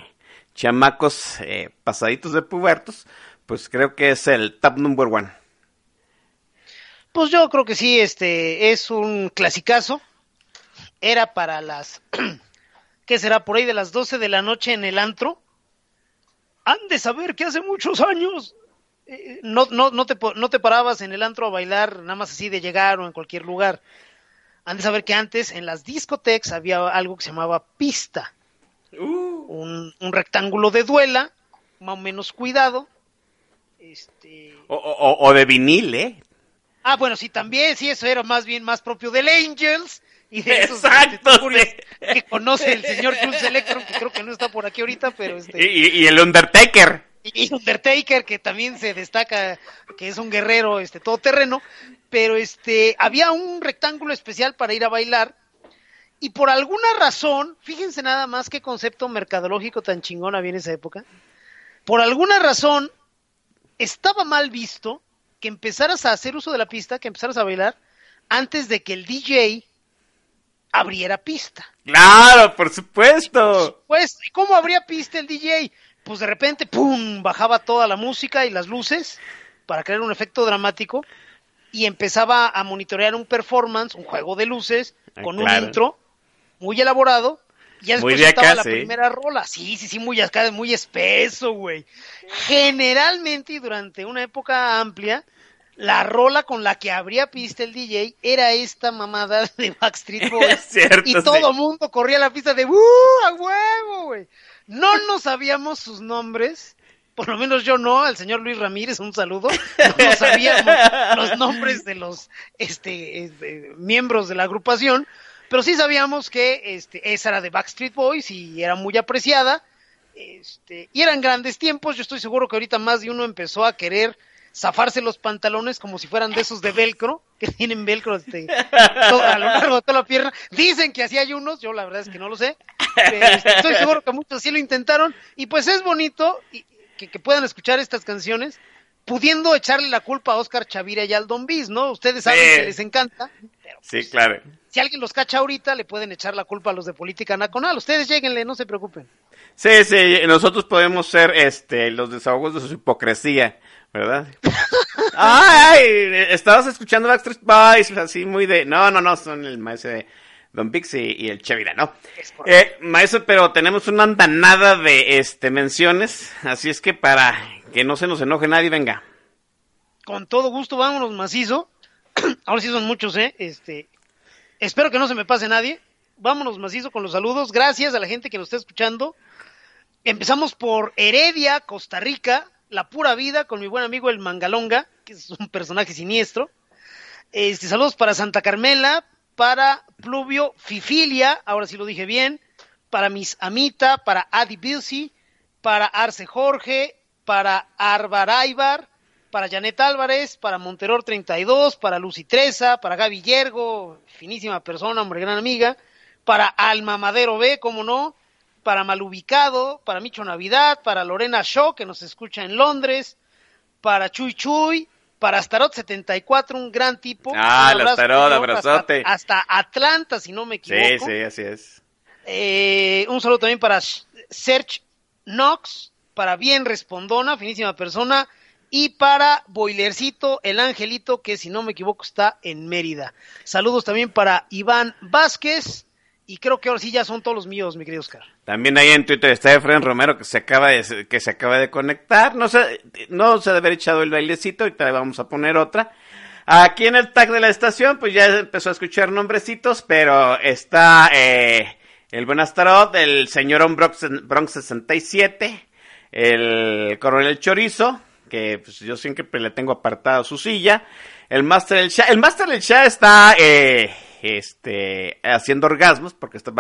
chamacos eh, pasaditos de pubertos, pues creo que es el top number one. Pues yo creo que sí, este es un clasicazo. Era para las, ¿qué será? Por ahí de las 12 de la noche en el antro. Han de saber que hace muchos años eh, no, no, no, te, no te parabas en el antro a bailar nada más así de llegar o en cualquier lugar. Han de saber que antes en las discotecas había algo que se llamaba pista. Un, un rectángulo de duela, más o menos cuidado. Este, O, o- o de vinil, ¿eh? Ah, bueno, sí, también, sí, eso era más bien más propio del Angels y de esos Exacto, sí. que conoce el señor Jules Electron, que creo que no está por aquí ahorita, pero Y, este y- y el Undertaker. Y Undertaker que también se destaca que es un guerrero este todoterreno, pero este había un rectángulo especial para ir a bailar y por alguna razón, fíjense nada más qué concepto mercadológico tan chingón había en esa época. Por alguna razón estaba mal visto que empezaras a hacer uso de la pista, que empezaras a bailar antes de que el DJ abriera pista. Claro, por supuesto. Pues, ¿y ¿cómo abría pista el DJ? Pues de repente, ¡pum!, bajaba toda la música y las luces para crear un efecto dramático y empezaba a monitorear un performance, un juego de luces, Ah, con claro. un intro muy elaborado. Y ya Muy después de estaba la sí. primera rola. Sí, sí, sí, muy acá, muy espeso, güey. Generalmente y durante una época amplia, la rola con la que abría pista el DJ era esta mamada de Backstreet Boys. Cierto, y sí. todo mundo corría a la pista de ¡Uh! ¡A huevo, güey! No nos sabíamos sus nombres. Por lo menos yo no, al señor Luis Ramírez, un saludo. No sabíamos los nombres de los este, este, miembros de la agrupación, pero sí sabíamos que este, esa era de Backstreet Boys y era muy apreciada. Este, y eran grandes tiempos. Yo estoy seguro que ahorita más de uno empezó a querer zafarse los pantalones como si fueran de esos de velcro, que tienen velcro este, todo- a lo largo de toda la pierna. Dicen que así hay unos, yo la verdad es que no lo sé. Pero, estoy seguro que muchos sí lo intentaron. Y pues es bonito y- que, que puedan escuchar estas canciones pudiendo echarle la culpa a Oscar Chavira y al Don Bis, ¿no? Ustedes saben Sí. que les encanta. Sí, claro. Si alguien los cacha ahorita, le pueden echar la culpa a los de Política Nacional. Ustedes lleguenle, no se preocupen. Sí, sí, nosotros podemos ser este los desahogos de su hipocresía, ¿verdad? Ay, estabas escuchando Backstreet Boys, así muy de... No, no, no, son el maestro de Don Pix y, y el Chevira, ¿no? Eh, maestro, pero tenemos una andanada de este menciones, así es que para que no se nos enoje nadie, venga. Con todo gusto, vámonos macizo. Ahora sí son muchos, ¿eh? Este, espero que no se me pase nadie. Vámonos macizo con los saludos. Gracias a la gente que nos está escuchando. Empezamos por Heredia, Costa Rica, La Pura Vida, con mi buen amigo el Mangalonga, que es un personaje siniestro. Este, saludos para Santa Carmela, para Pluvio Fifilia, ahora sí lo dije bien, para Miss Amita, para Adi Bilsi, para Arce Jorge, para Arbar Aibar, para Janet Álvarez, para Monteror 32, para Lucy Treza, para Gaby Yergo, finísima persona, hombre, gran amiga, para Alma Madero B, como no, para Malubicado, para Micho Navidad, para Lorena Shaw, que nos escucha en Londres, para Chuy Chuy, para Astarot 74, un gran tipo. Ah, el Astarot, abrazote. Hasta, hasta Atlanta, si no me Sí, equivoco. sí, así es. Eh, un saludo también para Serge Knox, para Bien Respondona, finísima persona, y para Boilercito, el angelito, que si no me equivoco está en Mérida. Saludos también para Iván Vázquez, y creo que ahora sí ya son todos los míos, mi querido Oscar. También ahí en Twitter está Efraín Romero que se acaba de, que se acaba de conectar. No se, no se debe haber echado el bailecito, ahorita le vamos a poner otra. Aquí en el tag de la estación, pues ya empezó a escuchar nombrecitos, pero está eh, el Buenas Tarot, el señor Bronx, Bronx 67, el Coronel Chorizo, que pues, yo siempre le tengo apartado su silla, el Master del Shah, el Master del Shah está eh, este, haciendo orgasmos, porque está,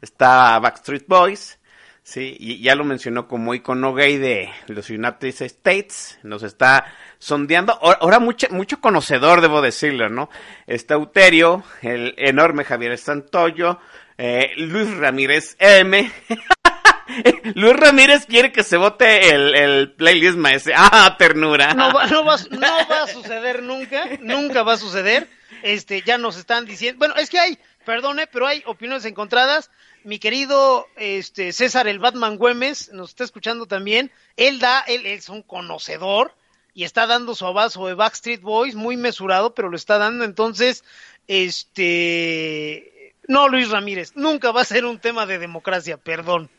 está Backstreet Boys, Sí, y ya lo mencionó como icono gay de los United States, nos está sondeando, ahora mucho, mucho conocedor, debo decirlo, ¿no? Está Uterio, el enorme Javier Santoyo, eh, Luis Ramírez M. Luis Ramírez quiere que se vote el, el playlist maestro. Ah, ternura. No va, no, va, no va a suceder nunca, nunca va a suceder. Este, ya nos están diciendo, bueno, es que hay, perdone, pero hay opiniones encontradas mi querido este, César el Batman Güemes nos está escuchando también. Él da, él, es un conocedor y está dando su abrazo de Backstreet Boys, muy mesurado, pero lo está dando. Entonces, este, no, Luis Ramírez, nunca va a ser un tema de democracia, perdón.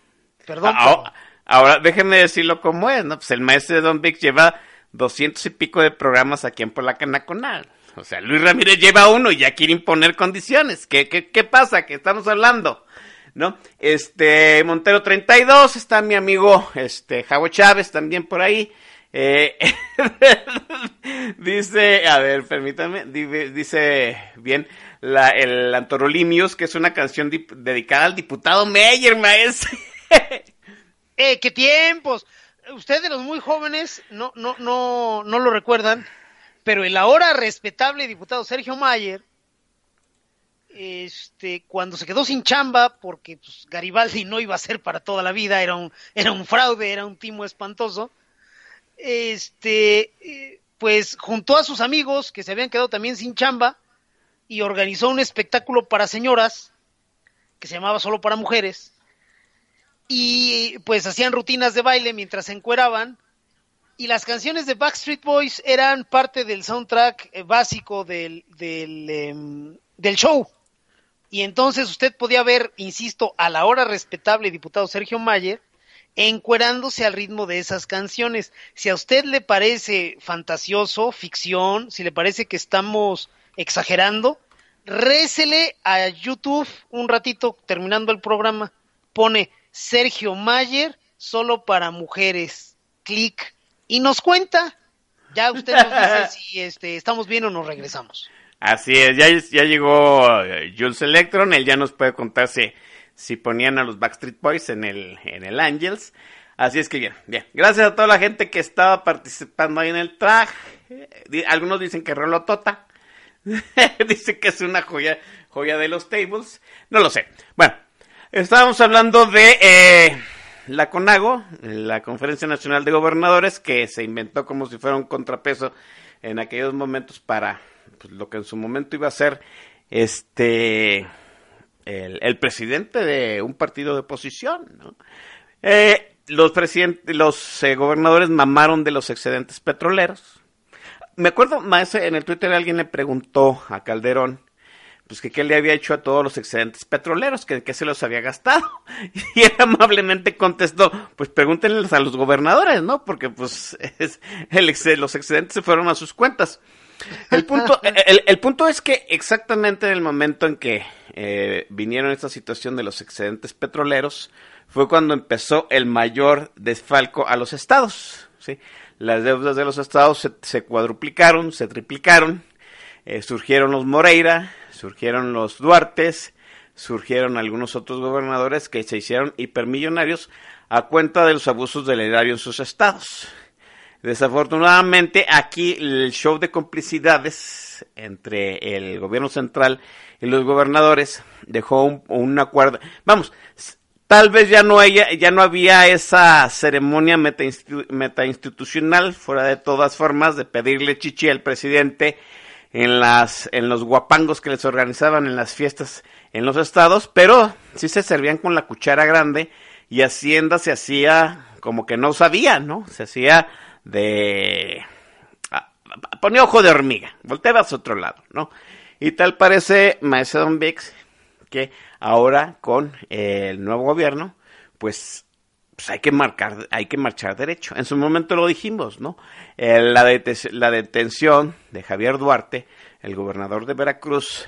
Perdón. Ahora, ahora déjenme decirlo como es, ¿no? Pues el maestro de Don Vic lleva doscientos y pico de programas aquí en Polaca Nacional. O sea, Luis Ramírez lleva uno y ya quiere imponer condiciones. ¿Qué, qué, qué pasa? ¿Qué estamos hablando? ¿no? Este, Montero 32, está mi amigo, este, Javo Chávez también por ahí. Eh, dice, a ver, permítanme, dice bien, la, el Antorolimios, que es una canción dedicada al diputado Meyer, maestro. ¡Eh, qué tiempos! Ustedes los muy jóvenes no, no, no, no lo recuerdan, pero el ahora respetable diputado Sergio Mayer este, cuando se quedó sin chamba, porque pues, Garibaldi no iba a ser para toda la vida, era un, era un fraude, era un timo espantoso, este, pues juntó a sus amigos que se habían quedado también sin chamba y organizó un espectáculo para señoras que se llamaba Solo para Mujeres y pues hacían rutinas de baile mientras se encueraban y las canciones de Backstreet Boys eran parte del soundtrack eh, básico del, em, del show. Y entonces usted podía ver, insisto, a la hora respetable diputado Sergio Mayer, encuerándose al ritmo de esas canciones. Si a usted le parece fantasioso, ficción, si le parece que estamos exagerando, récele a YouTube un ratito terminando el programa. Pone Sergio Mayer solo para mujeres. Clic. Y nos cuenta. Ya usted nos dice si este, estamos bien o nos regresamos. Así es, ya, ya llegó eh, Jules Electron, él ya nos puede contar si, si ponían a los Backstreet Boys en el, en el Angels. Así es que bien, bien. Gracias a toda la gente que estaba participando ahí en el track. Algunos dicen que Rolo Tota. Dice que es una joya, joya de los tables. No lo sé. Bueno, estábamos hablando de eh, la CONAGO, la Conferencia Nacional de Gobernadores, que se inventó como si fuera un contrapeso en aquellos momentos para pues, lo que en su momento iba a ser este el, presidente de un partido de oposición. ¿no? Eh, los presidentes, los eh, gobernadores mamaron de los excedentes petroleros. Me acuerdo, más en el Twitter alguien le preguntó a Calderón pues que qué le había hecho a todos los excedentes petroleros, que, que se los había gastado. Y él amablemente contestó, pues pregúntenles a los gobernadores, ¿no? Porque pues es, el, los excedentes se fueron a sus cuentas. El punto, el, punto es que exactamente en el momento en que eh, vinieron esta situación de los excedentes petroleros, fue cuando empezó el mayor desfalco a los estados. ¿sí? Las deudas de los estados se, cuadruplicaron, se triplicaron, eh, surgieron los Moreira, surgieron los Duartes, surgieron algunos otros gobernadores que se hicieron hipermillonarios a cuenta de los abusos del erario en sus estados. Desafortunadamente, aquí el show de complicidades entre el gobierno central y los gobernadores dejó un, acuerdo. Vamos, tal vez ya no, haya, ya no había esa ceremonia meta, institucional, fuera de todas formas, de pedirle chichi al presidente en, las, en los guapangos que les organizaban en las fiestas en los estados, pero sí se servían con la cuchara grande y Hacienda se hacía como que no sabía, ¿no? Se hacía de... ah, ponía ojo de hormiga, volteaba hacia otro lado, ¿no? Y tal parece, Maese Don Vix, que ahora con el nuevo gobierno, pues, pues hay que marcar, hay que marchar derecho. En su momento lo dijimos, ¿no? Eh, la, la detención de Javier Duarte, el gobernador de Veracruz,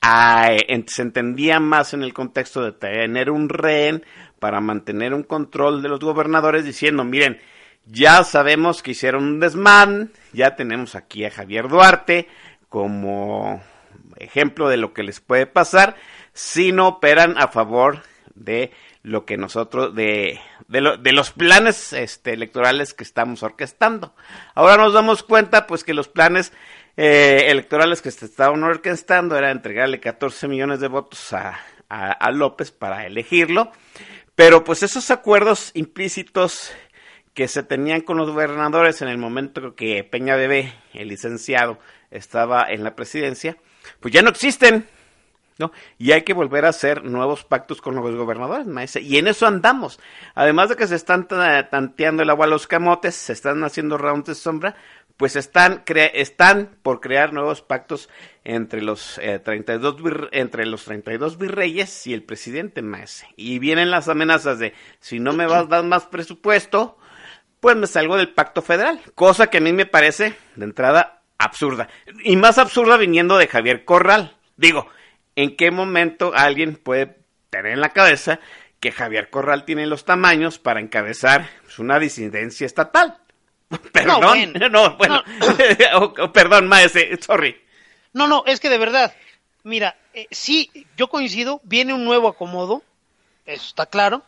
se entendía más en el contexto de tener un rehén para mantener un control de los gobernadores diciendo, miren, ya sabemos que hicieron un desmán, ya tenemos aquí a Javier Duarte como ejemplo de lo que les puede pasar si no operan a favor de lo que nosotros, de, de, lo- de los planes este, electorales que estamos orquestando. Ahora nos damos cuenta pues que los planes eh, electorales que se estaban orquestando era entregarle 14 millones de votos a, a, a López para elegirlo, pero pues esos acuerdos implícitos que se tenían con los gobernadores en el momento que Peña Bebé, el licenciado, estaba en la presidencia, pues ya no existen, ¿no? Y hay que volver a hacer nuevos pactos con los gobernadores, maese. Y en eso andamos. Además de que se están ta- tanteando el agua a los camotes, se están haciendo rounds de sombra, pues están, están por crear nuevos pactos entre los, eh, 32 vir- entre los 32 virreyes y el presidente, maese. Y vienen las amenazas de, si no me vas a dar más presupuesto, pues me salgo del pacto federal, cosa que a mí me parece de entrada absurda. Y más absurda viniendo de Javier Corral. Digo, ¿en qué momento alguien puede tener en la cabeza que Javier Corral tiene los tamaños para encabezar pues, una disidencia estatal? Perdón, no, bueno. bueno, O- o perdón, maese, sorry. No, no, es que de verdad, mira, eh, sí, yo coincido, viene un nuevo acomodo, eso está claro.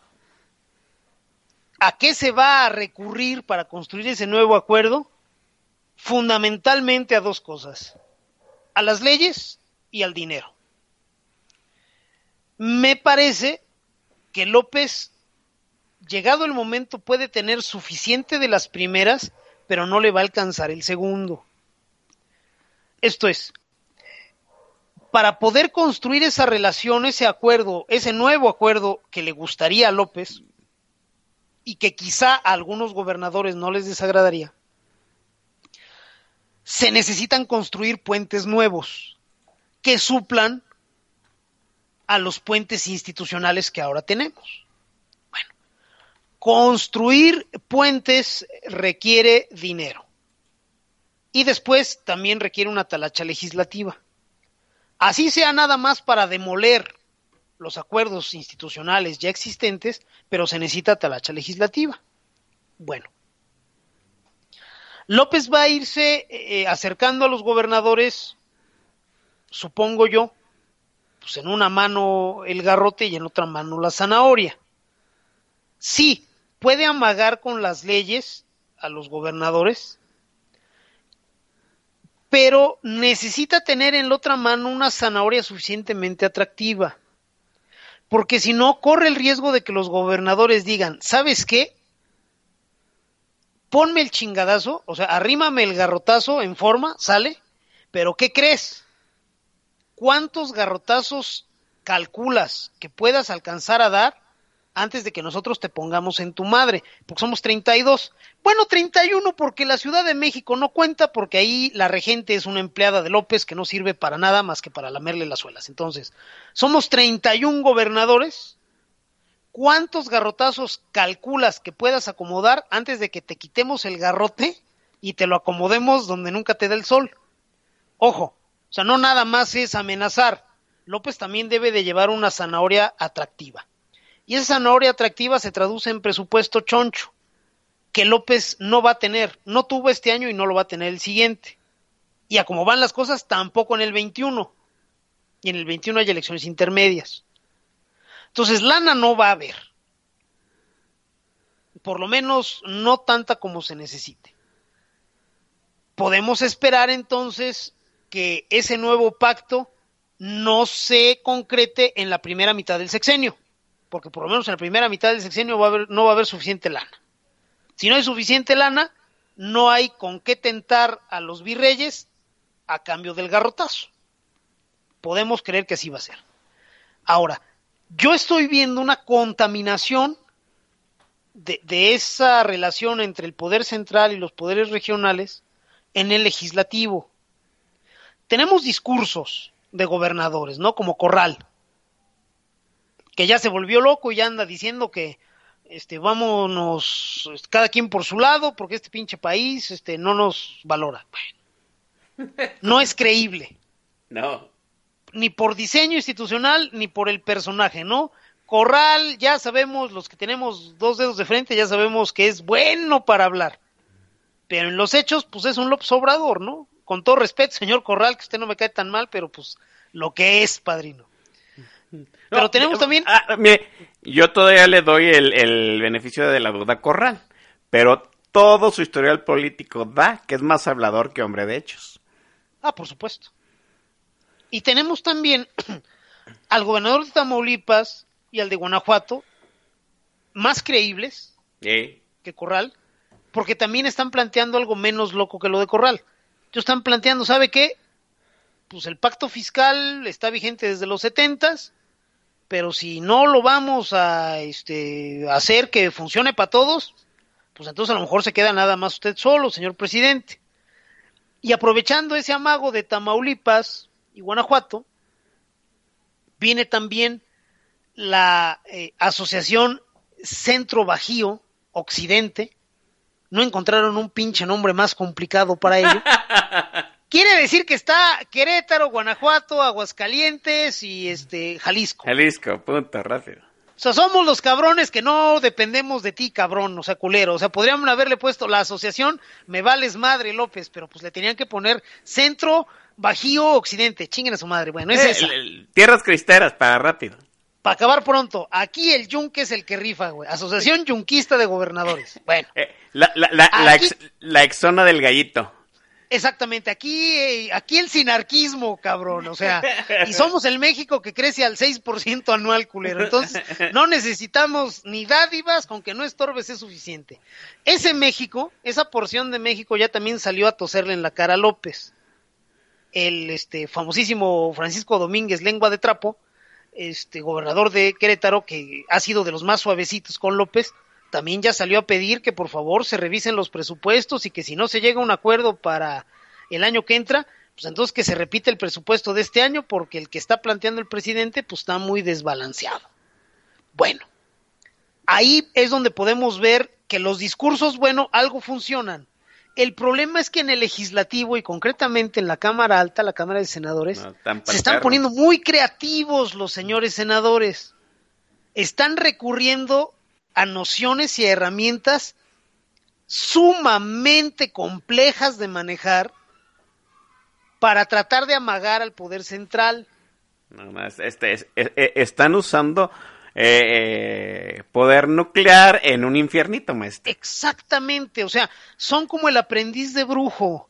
¿A qué se va a recurrir para construir ese nuevo acuerdo? Fundamentalmente a dos cosas, a las leyes y al dinero. Me parece que López, llegado el momento, puede tener suficiente de las primeras, pero no le va a alcanzar el segundo. Esto es, para poder construir esa relación, ese acuerdo, ese nuevo acuerdo que le gustaría a López y que quizá a algunos gobernadores no les desagradaría, se necesitan construir puentes nuevos que suplan a los puentes institucionales que ahora tenemos. Bueno, construir puentes requiere dinero y después también requiere una talacha legislativa. Así sea nada más para demoler los acuerdos institucionales ya existentes, pero se necesita talacha legislativa. Bueno, López va a irse eh, acercando a los gobernadores, supongo yo, pues en una mano el garrote y en otra mano la zanahoria. Sí, puede amagar con las leyes a los gobernadores, pero necesita tener en la otra mano una zanahoria suficientemente atractiva. Porque si no, corre el riesgo de que los gobernadores digan, ¿sabes qué? Ponme el chingadazo, o sea, arrímame el garrotazo en forma, sale, pero ¿qué crees? ¿Cuántos garrotazos calculas que puedas alcanzar a dar antes de que nosotros te pongamos en tu madre? Porque somos 32. Bueno, 31 porque la Ciudad de México no cuenta porque ahí la regente es una empleada de López que no sirve para nada más que para lamerle las suelas. Entonces, somos 31 gobernadores. ¿Cuántos garrotazos calculas que puedas acomodar antes de que te quitemos el garrote y te lo acomodemos donde nunca te da el sol? Ojo, o sea, no nada más es amenazar. López también debe de llevar una zanahoria atractiva. Y esa zanahoria atractiva se traduce en presupuesto choncho, que López no va a tener. No tuvo este año y no lo va a tener el siguiente. Y a como van las cosas, tampoco en el 21. Y en el 21 hay elecciones intermedias. Entonces, lana no va a haber. Por lo menos no tanta como se necesite. Podemos esperar entonces que ese nuevo pacto no se concrete en la primera mitad del sexenio, porque por lo menos en la primera mitad del sexenio no va a haber suficiente lana. Si no hay suficiente lana, no hay con qué tentar a los virreyes a cambio del garrotazo. Podemos creer que así va a ser. Ahora, yo estoy viendo una contaminación de esa relación entre el poder central y los poderes regionales en el legislativo. Tenemos discursos de gobernadores, ¿no? Como Corral, que ya se volvió loco y ya anda diciendo que este vámonos cada quien por su lado porque este pinche país este no nos valora. Bueno, no es creíble No. ni por diseño institucional ni por el personaje, ¿no? Corral, ya sabemos, los que tenemos dos dedos de frente, ya sabemos que es bueno para hablar. Pero en los hechos, pues es un López Obrador, ¿no? Con todo respeto, señor Corral, que usted no me cae tan mal, pero pues lo que es, padrino. Pero tenemos eh, también... ah, mire, yo todavía le doy el, el beneficio de la duda a Corral, pero todo su historial político da que es más hablador que hombre de hechos. Ah, por supuesto. Y tenemos también al gobernador de Tamaulipas y al de Guanajuato, más creíbles, Sí. que Corral, porque también están planteando algo menos loco que lo de Corral. Ellos están planteando, ¿sabe qué? Pues el pacto fiscal está vigente desde los setentas, pero si no lo vamos a este, hacer que funcione para todos, pues entonces a lo mejor se queda nada más usted solo, señor presidente. Y aprovechando ese amago de Tamaulipas y Guanajuato, viene también la eh, asociación Centro Bajío Occidente. No encontraron un pinche nombre más complicado para ello. Quiere decir que está Querétaro, Guanajuato, Aguascalientes y este Jalisco. Jalisco, punto, rápido. O sea, somos los cabrones que no dependemos de ti, cabrón, o sea, culero. O sea, podrían haberle puesto la asociación Me Vales Madre López, pero pues le tenían que poner Centro Bajío Occidente. Chinguen a su madre. Bueno, es Eh, esa. tierras cristeras, para rápido. Para acabar pronto, aquí el yunque es el que rifa, güey. Asociación Yunquista de Gobernadores. Bueno, Eh, la, la, la, la Aquí- ex- la exona del gallito. exactamente. Aquí, eh, aquí el sinarquismo, cabrón. O sea, y somos el México que crece al 6% anual, culero. Entonces, no necesitamos ni dádivas, con que no estorbes es suficiente. Ese México, esa porción de México ya también salió a toserle en la cara a López. El este, famosísimo Francisco Domínguez, lengua de trapo, este gobernador de Querétaro, que ha sido de los más suavecitos con López, también ya salió a pedir que por favor se revisen los presupuestos y que si no se llega a un acuerdo para el año que entra, pues entonces que se repite el presupuesto de este año porque el que está planteando el presidente pues está muy desbalanceado. Bueno, ahí es donde podemos ver que los discursos, bueno, algo funcionan. El problema es que en el legislativo y concretamente en la Cámara Alta, la Cámara de Senadores, No, se están poniendo muy creativos los señores senadores. Están recurriendo a nociones y a herramientas sumamente complejas de manejar para tratar de amagar al poder central. No, no, es- este, es- es- es- están usando eh, eh, poder nuclear en un infiernito, maestro. Exactamente, o sea, son como el aprendiz de brujo.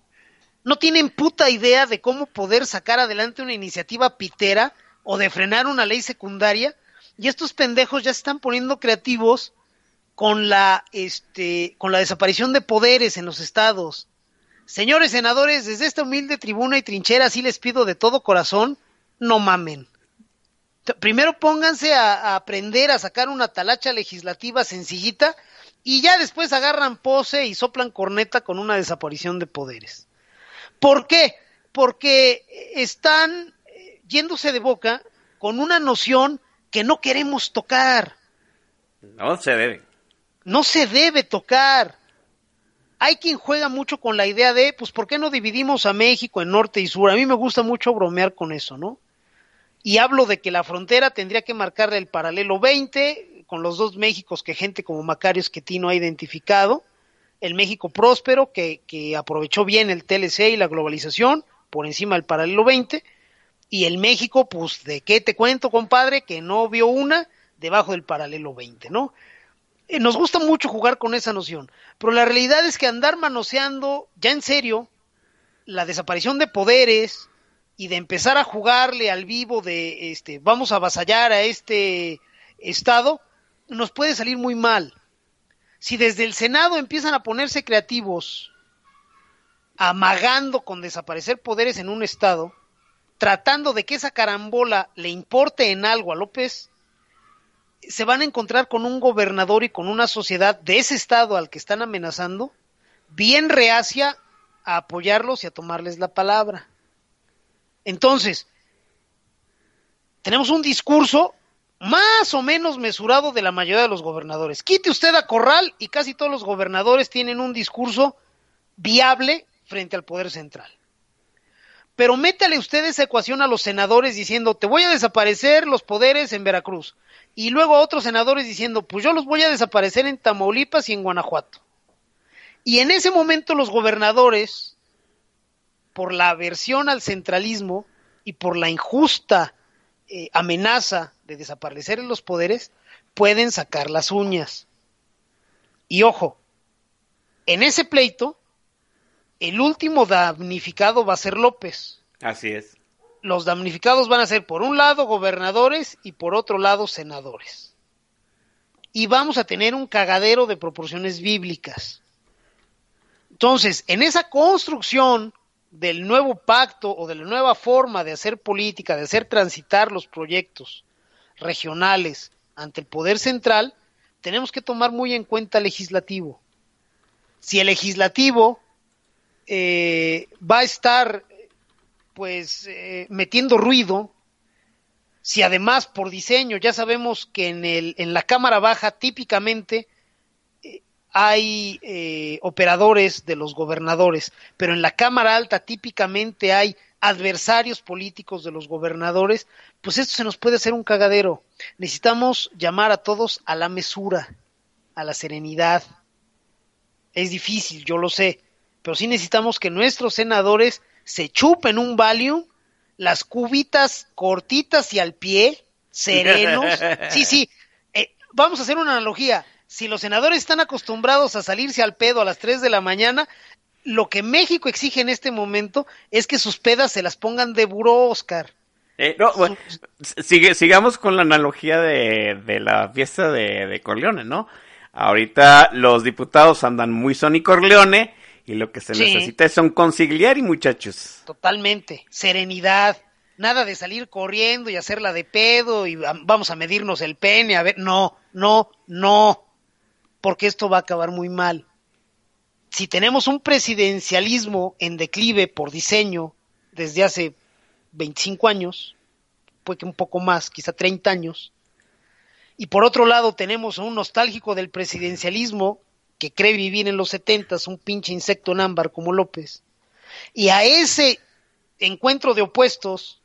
No tienen puta idea de cómo poder sacar adelante una iniciativa pitera o de frenar una ley secundaria. Y estos pendejos ya se están poniendo creativos con la, este, con la desaparición de poderes en los estados. Señores senadores, desde esta humilde tribuna y trinchera sí les pido de todo corazón, no mamen. Primero pónganse a, a aprender a sacar una talacha legislativa sencillita y ya después agarran pose y soplan corneta con una desaparición de poderes. ¿Por qué? Porque están eh, yéndose de boca con una noción que no queremos tocar. No se debe. No se debe tocar. Hay quien juega mucho con la idea de, pues, ¿por qué no dividimos a México en norte y sur? A mí me gusta mucho bromear con eso, ¿no? Y hablo de que la frontera tendría que marcarle el paralelo 20, con los dos Méxicos que gente como Macario Esquetino ha identificado. El México próspero, que, que aprovechó bien el TLC y la globalización, por encima del paralelo 20. Y el México, pues, ¿de qué te cuento, compadre? Que no vio una debajo del paralelo 20, ¿no? Eh, nos gusta mucho jugar con esa noción, pero la realidad es que andar manoseando ya en serio la desaparición de poderes y de empezar a jugarle al vivo de este vamos a avasallar a este estado nos puede salir muy mal. Si desde el Senado empiezan a ponerse creativos amagando con desaparecer poderes en un estado, tratando de que esa carambola le importe en algo a López, se van a encontrar con un gobernador y con una sociedad de ese estado al que están amenazando, bien reacia a apoyarlos y a tomarles la palabra. Entonces, tenemos un discurso más o menos mesurado de la mayoría de los gobernadores. Quite usted a Corral y casi todos los gobernadores tienen un discurso viable frente al poder central. Pero métale usted esa ecuación a los senadores diciendo, te voy a desaparecer los poderes en Veracruz. Y luego a otros senadores diciendo, pues yo los voy a desaparecer en Tamaulipas y en Guanajuato. Y en ese momento los gobernadores, por la aversión al centralismo y por la injusta eh, amenaza de desaparecer los poderes, pueden sacar las uñas. Y ojo, en ese pleito, el último damnificado va a ser López. Así es. Los damnificados van a ser por un lado gobernadores y por otro lado senadores. Y vamos a tener un cagadero de proporciones bíblicas. Entonces, en esa construcción del nuevo pacto o de la nueva forma de hacer política, de hacer transitar los proyectos regionales ante el poder central, tenemos que tomar muy en cuenta el legislativo. Si el legislativo eh, va a estar pues eh, metiendo ruido, si además por diseño ya sabemos que en, el, en la Cámara Baja típicamente hay eh, operadores de los gobernadores, pero en la Cámara Alta típicamente hay adversarios políticos de los gobernadores, pues esto se nos puede hacer un cagadero. Necesitamos llamar a todos a la mesura, a la serenidad. Es difícil, yo lo sé, pero sí necesitamos que nuestros senadores se chupen un Valium, las cubitas cortitas y al pie, serenos. Sí, sí, eh, vamos a hacer una analogía. Si los senadores están acostumbrados a salirse al pedo a las 3 de la mañana, lo que México exige en este momento es que sus pedas se las pongan de buró, Oscar. Eh, no, bueno, sigue, sigamos con la analogía de, de la fiesta de, de Corleone, ¿no? Ahorita los diputados andan muy Sonny Corleone y lo que se Sí. necesita es un consigliari, muchachos. Totalmente. Serenidad. Nada de salir corriendo y hacerla de pedo y am- vamos a medirnos el pene. A ver, no, no, no. Porque esto va a acabar muy mal. Si tenemos un presidencialismo en declive por diseño desde hace 25 años, puede que un poco más, quizá 30 años, y por otro lado tenemos a un nostálgico del presidencialismo que cree vivir en los 70, un pinche insecto en ámbar como López, y a ese encuentro de opuestos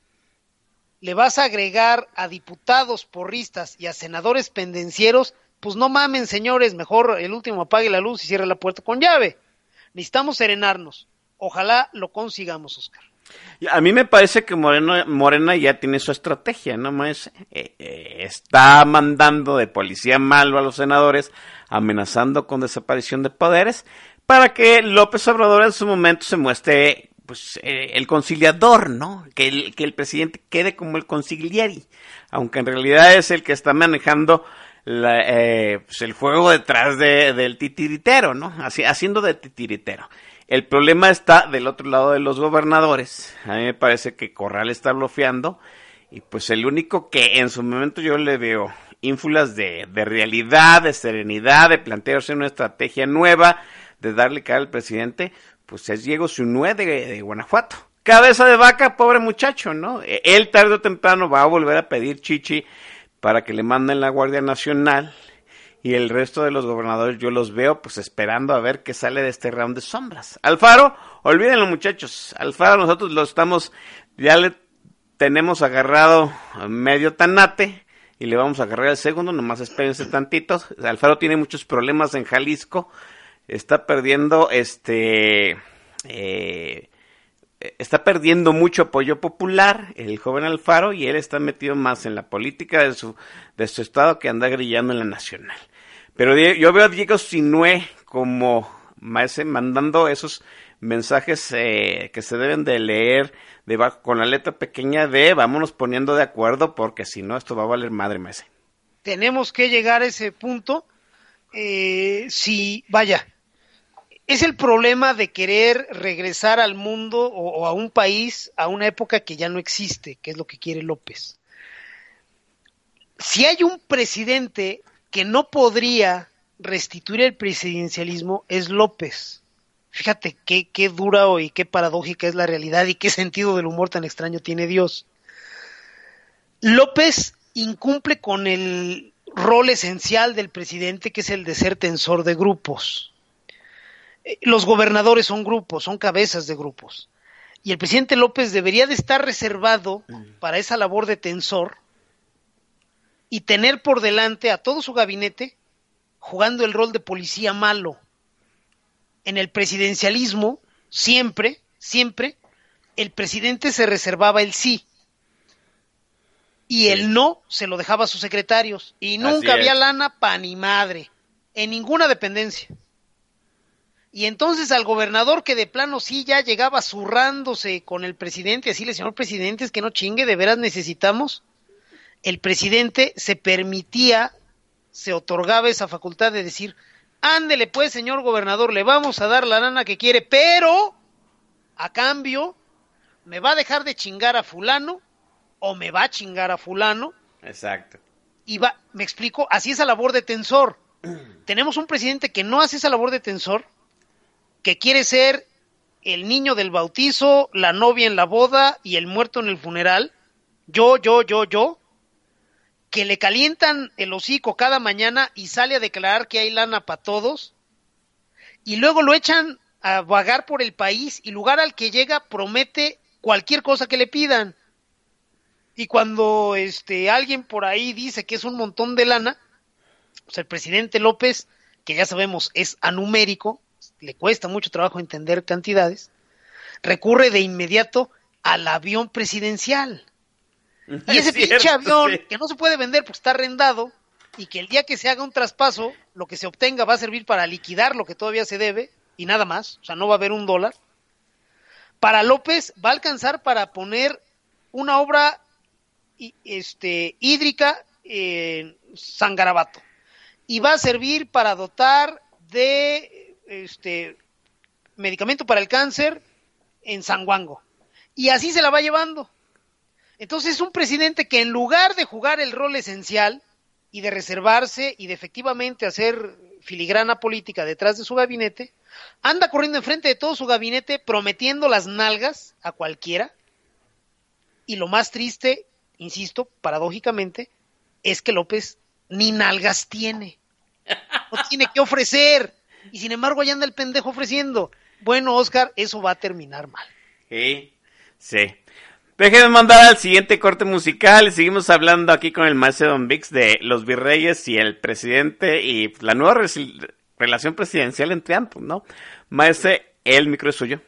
le vas a agregar a diputados porristas y a senadores pendencieros, pues no mamen, señores, mejor el último apague la luz y cierre la puerta con llave. Necesitamos serenarnos. Ojalá lo consigamos, Oscar. A mí me parece que Moreno, Morena ya tiene su estrategia, ¿no? Eh, eh, está mandando de policía malo a los senadores, amenazando con desaparición de poderes, para que López Obrador en su momento se muestre pues eh, el conciliador, ¿no? Que el, que el presidente quede como el conciliari, aunque en realidad es el que está manejando la, eh, pues el juego detrás de, del titiritero, ¿no? Así, haciendo de titiritero. El problema está del otro lado de los gobernadores. A mí me parece que Corral está bloqueando. Y pues el único que en su momento yo le veo ínfulas de, de realidad, de serenidad, de plantearse una estrategia nueva, de darle cara al presidente, pues es Diego Sunue de, de Guanajuato. Cabeza de vaca, pobre muchacho, ¿no? E- Él tarde o temprano va a volver a pedir chichi para que le manden la Guardia Nacional y el resto de los gobernadores yo los veo pues esperando a ver qué sale de este round de sombras. Alfaro, olvídenlo muchachos, Alfaro nosotros lo estamos, ya le tenemos agarrado medio tanate y le vamos a agarrar el segundo, nomás espérense tantitos. Alfaro tiene muchos problemas en Jalisco, está perdiendo este... eh, está perdiendo mucho apoyo popular el joven Alfaro y él está metido más en la política de su, de su estado que anda grillando en la nacional. Pero yo veo a Diego Sinue como maese mandando esos mensajes eh, que se deben de leer debajo con la letra pequeña de vámonos poniendo de acuerdo porque si no esto va a valer madre maese. Tenemos que llegar a ese punto. Eh, si, vaya, es el problema de querer regresar al mundo o, a un país a una época que ya no existe, que es lo que quiere López. si hay un presidente que no podría restituir el presidencialismo, es López. Fíjate qué, qué dura y qué paradójica es la realidad y qué sentido del humor tan extraño tiene Dios. López incumple con el rol esencial del presidente, que es el de ser tensor de grupos. Los gobernadores son grupos, son cabezas de grupos. Y el presidente López debería de estar reservado para esa labor de tensor y tener por delante a todo su gabinete jugando el rol de policía malo. En el presidencialismo, siempre, siempre, el presidente se reservaba el sí y el no se lo dejaba a sus secretarios y nunca había lana pa ni madre en ninguna dependencia. Y entonces al gobernador que de plano sí ya llegaba zurrándose con el presidente, así le señor presidente, es que no chingue, de veras necesitamos. El presidente se permitía, se otorgaba esa facultad de decir, ándele pues, señor gobernador, le vamos a dar la lana que quiere, pero a cambio me va a dejar de chingar a fulano o me va a chingar a fulano Exacto. y va, me explico, así esa labor de tensor. Tenemos un presidente que no hace esa labor de tensor, que quiere ser el niño del bautizo, la novia en la boda y el muerto en el funeral. Yo, yo, yo, yo. Que le calientan el hocico cada mañana y sale a declarar que hay lana para todos. Y luego lo echan a vagar por el país y lugar al que llega promete cualquier cosa que le pidan. Y cuando este alguien por ahí dice que es un montón de lana, pues el presidente López, que ya sabemos es anumérico, le cuesta mucho trabajo entender cantidades, recurre de inmediato al avión presidencial. Y ese Es cierto, pinche avión sí. que no se puede vender porque está arrendado y que el día que se haga un traspaso, lo que se obtenga va a servir para liquidar lo que todavía se debe y nada más, o sea, no va a haber un dólar. Para López va a alcanzar para poner una obra este, hídrica en San Garabato y va a servir para dotar de este medicamento para el cáncer en San Guango. Y así se la va llevando. Entonces es un presidente que en lugar de jugar el rol esencial y de reservarse y de efectivamente hacer filigrana política detrás de su gabinete, anda corriendo enfrente de todo su gabinete prometiendo las nalgas a cualquiera. Y lo más triste, insisto, paradójicamente, es que López ni nalgas tiene. No tiene que ofrecer. Y sin embargo, allá anda el pendejo ofreciendo. Bueno, Oscar, eso va a terminar mal. Sí, sí. Déjenme mandar al siguiente corte musical seguimos hablando aquí con el maestro Don Vix de los virreyes y el presidente y la nueva relación presidencial entre ambos, ¿no? Maestre, el micro es suyo.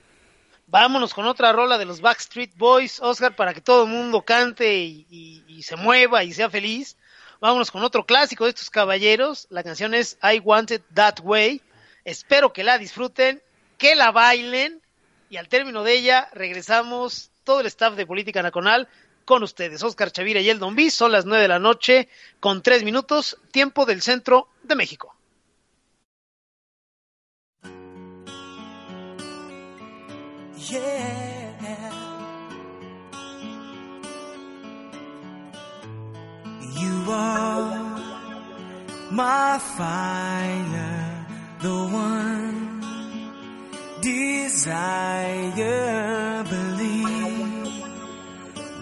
Vámonos con otra rola de los Backstreet Boys, Oscar, para que todo el mundo cante y, y- y se mueva y sea feliz. Vámonos con otro clásico de estos caballeros. La canción es I Want It That Way. Espero que la disfruten, que la bailen y al término de ella regresamos todo el staff de Política Nacional con ustedes. Oscar Chavira y el Don B. Son las nueve de la noche con tres minutos, tiempo del centro de México. Yeah. The one desire. Believe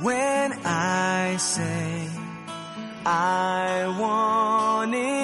when I say I want it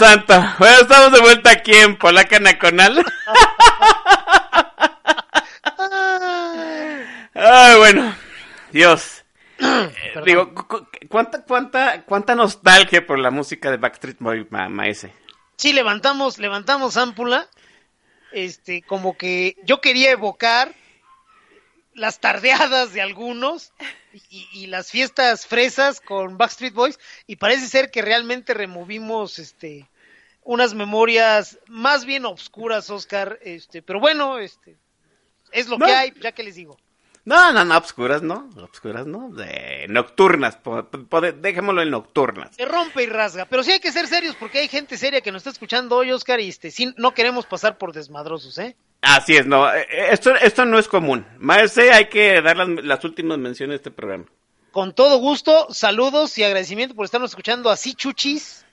santo. Bueno, estamos de vuelta aquí en Polaca Nacional. Ay, bueno. Dios. Eh, Digo, cu- cu- ¿cuánta, cuánta, cuánta nostalgia por la música de Backstreet Boy, ma- maese? Sí, levantamos, levantamos ámpula. Este, como que yo quería evocar las tardeadas de algunos y, y las fiestas fresas con Backstreet Boys y parece ser que realmente removimos este unas memorias más bien obscuras, Oscar, este, pero bueno, este es lo No. que hay, ya que les digo. No, no, no, obscuras no, obscuras no, de nocturnas, po- po- dejémoslo en nocturnas. Se rompe y rasga, pero sí hay que ser serios porque hay gente seria que nos está escuchando hoy, Oscar, y este, sí, no queremos pasar por desmadrosos, ¿eh? Así es, no, eh, eh, esto, esto no es común. Maese, hay que dar las, las últimas menciones de este programa. Con todo gusto, saludos y agradecimiento por estarnos escuchando así, chuchis.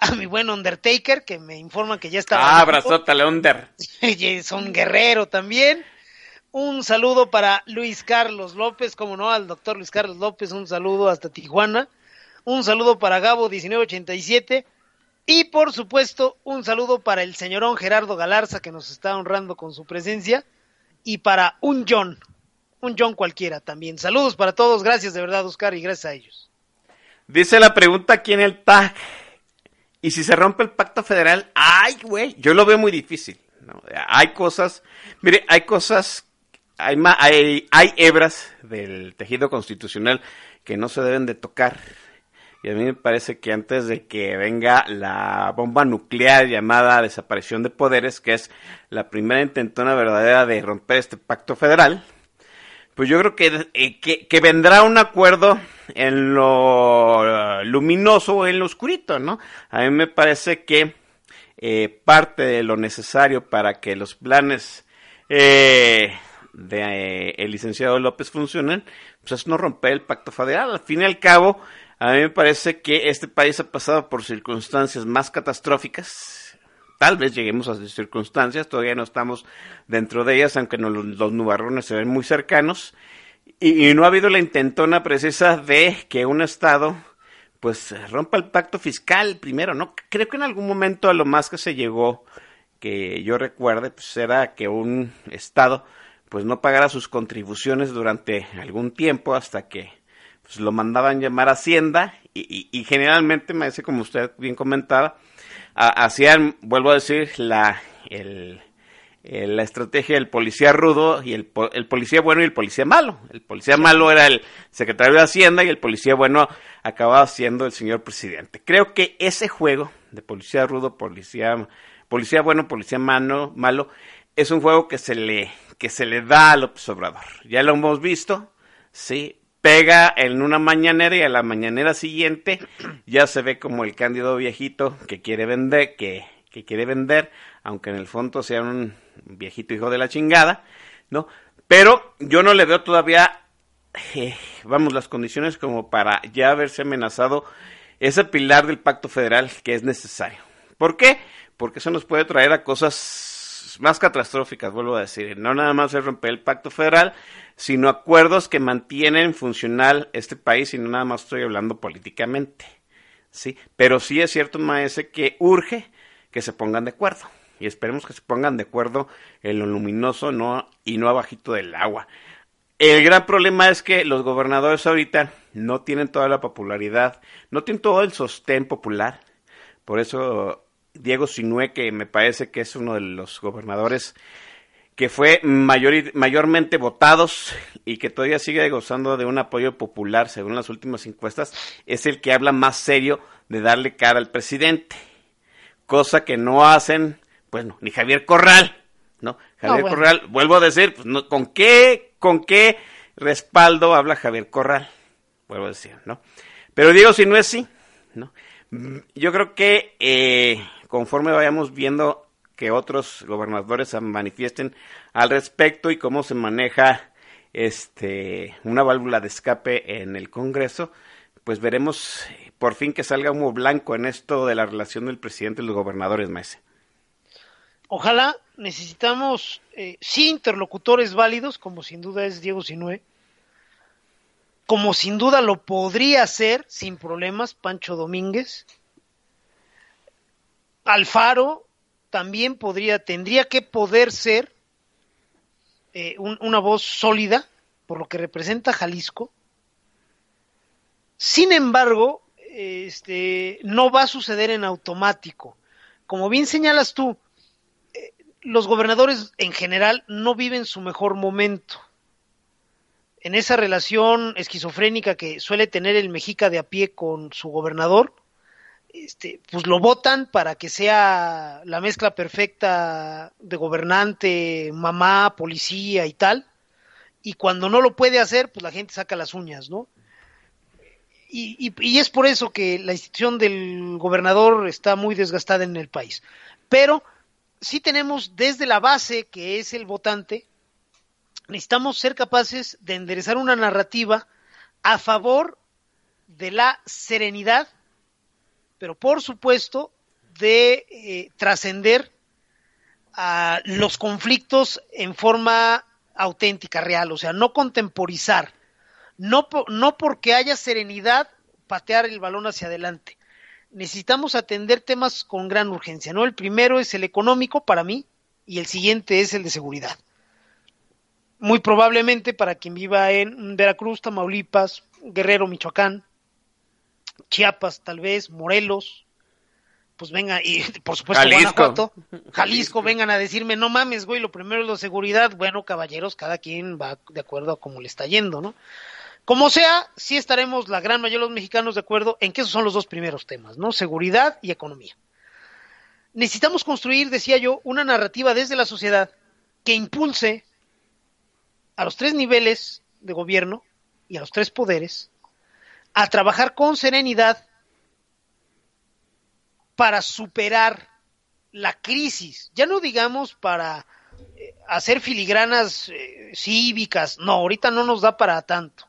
A mi buen Undertaker, que me informan que ya está. Ah, abrazota, Leonder. Son guerrero también. Un saludo para Luis Carlos López, como no, al doctor Luis Carlos López, un saludo hasta Tijuana. Un saludo para Gabo 1987. Y por supuesto, un saludo para el señorón Gerardo Galarza, que nos está honrando con su presencia. Y para un John, un John cualquiera también. Saludos para todos, gracias de verdad, Oscar, y gracias a ellos. Dice la pregunta aquí en el tag. ¿Y si se rompe el pacto federal? Ay, güey, yo lo veo muy difícil. ¿no? Hay cosas, mire, hay cosas, hay, hay, hay hebras del tejido constitucional que no se deben de tocar. Y a mí me parece que antes de que venga la bomba nuclear llamada desaparición de poderes, que es la primera intentona verdadera de romper este pacto federal, pues yo creo que, eh, que, vendrá un acuerdo en lo eh, luminoso o en lo oscurito, ¿no? A mí me parece que eh, parte de lo necesario para que los planes eh, de eh, el licenciado López funcionen, pues es no romper el pacto federal. Al fin y al cabo, a mí me parece que este país ha pasado por circunstancias más catastróficas. Tal vez lleguemos a esas circunstancias, todavía no estamos dentro de ellas, aunque no- los nubarrones se ven muy cercanos. Y, y no ha habido la intentona precisa de que un Estado pues rompa el pacto fiscal primero, ¿no? Creo que en algún momento a lo más que se llegó, que yo recuerde, pues era que un Estado pues no pagara sus contribuciones durante algún tiempo hasta que pues lo mandaban llamar Hacienda y, y- y generalmente, me parece como usted bien comentaba, ha- hacían, vuelvo a decir, la, el, el- la estrategia del policía rudo y el, el policía bueno y el policía malo. El policía malo era el secretario de Hacienda y el policía bueno acababa siendo el señor presidente. Creo que ese juego de policía rudo, policía, policía bueno, policía malo, malo, es un juego que se le, que se le da a López Obrador. Ya lo hemos visto, sí, pega en una mañanera y a la mañanera siguiente ya se ve como el cándido viejito que quiere vender, que, que quiere vender, aunque en el fondo sea un viejito hijo de la chingada, ¿no? Pero yo no le veo todavía, eh, vamos, las condiciones como para ya haberse amenazado ese pilar del pacto federal que es necesario. ¿Por qué? Porque eso nos puede traer a cosas más catastróficas, vuelvo a decir. No nada más es romper el pacto federal, sino acuerdos que mantienen funcional este país y no nada más estoy hablando políticamente. ¿sí? Pero sí es cierto, maese, que urge que se pongan de acuerdo. Y esperemos que se pongan de acuerdo en lo luminoso no, y no abajito del agua. El gran problema es que los gobernadores ahorita no tienen toda la popularidad, no tienen todo el sostén popular. Por eso Diego Sinue, que me parece que es uno de los gobernadores que fue mayor- mayormente votados y que todavía sigue gozando de un apoyo popular según las últimas encuestas, es el que habla más serio de darle cara al presidente. Cosa que no hacen, pues no, ni Javier Corral, ¿no? Javier bueno. Corral, vuelvo a decir, pues, no, ¿con qué, con qué respaldo habla Javier Corral? Vuelvo a decir, ¿no? Pero Diego si no es sí, ¿no? Mm, Yo creo que eh, conforme vayamos viendo que otros gobernadores se manifiesten al respecto y cómo se maneja este una válvula de escape en el Congreso, pues veremos por fin que salga humo blanco en esto de la relación del presidente y los gobernadores, Maese. Ojalá necesitamos eh, sí interlocutores válidos, como sin duda es Diego Sinue, como sin duda lo podría ser sin problemas Pancho Domínguez. Alfaro también podría, tendría que poder ser eh, un- una voz sólida por lo que representa Jalisco. Sin embargo, este, no va a suceder en automático. Como bien señalas tú, eh, los gobernadores en general no viven su mejor momento. En esa relación esquizofrénica que suele tener el mexica de a pie con su gobernador, este, pues lo votan para que sea la mezcla perfecta de gobernante, mamá, policía y tal. Y cuando no lo puede hacer, pues la gente saca las uñas, ¿no? Y, y- y es por eso que la institución del gobernador está muy desgastada en el país. Pero sí tenemos desde la base, que es el votante, necesitamos ser capaces de enderezar una narrativa a favor de la serenidad, pero por supuesto de eh, trascender a los conflictos en forma auténtica, real, o sea, no contemporizar, no, no porque haya serenidad patear el balón hacia adelante. Necesitamos atender temas con gran urgencia, ¿no? El primero es el económico para mí y el siguiente es el de seguridad. Muy probablemente para quien viva en Veracruz, Tamaulipas, Guerrero, Michoacán, Chiapas, tal vez, Morelos, pues venga, y por supuesto Jalisco. Guanajuato, Jalisco, vengan a decirme, no mames, güey, lo primero es la seguridad. Bueno, caballeros, cada quien va de acuerdo a cómo le está yendo, ¿no? Como sea, sí estaremos la gran mayoría de los mexicanos de acuerdo en que esos son los dos primeros temas, ¿no? Seguridad y economía. Necesitamos construir, decía yo, una narrativa desde la sociedad que impulse a los tres niveles de gobierno y a los tres poderes a trabajar con serenidad para superar la crisis, ya no digamos para eh, hacer filigranas eh, cívicas, no, ahorita no nos da para tanto,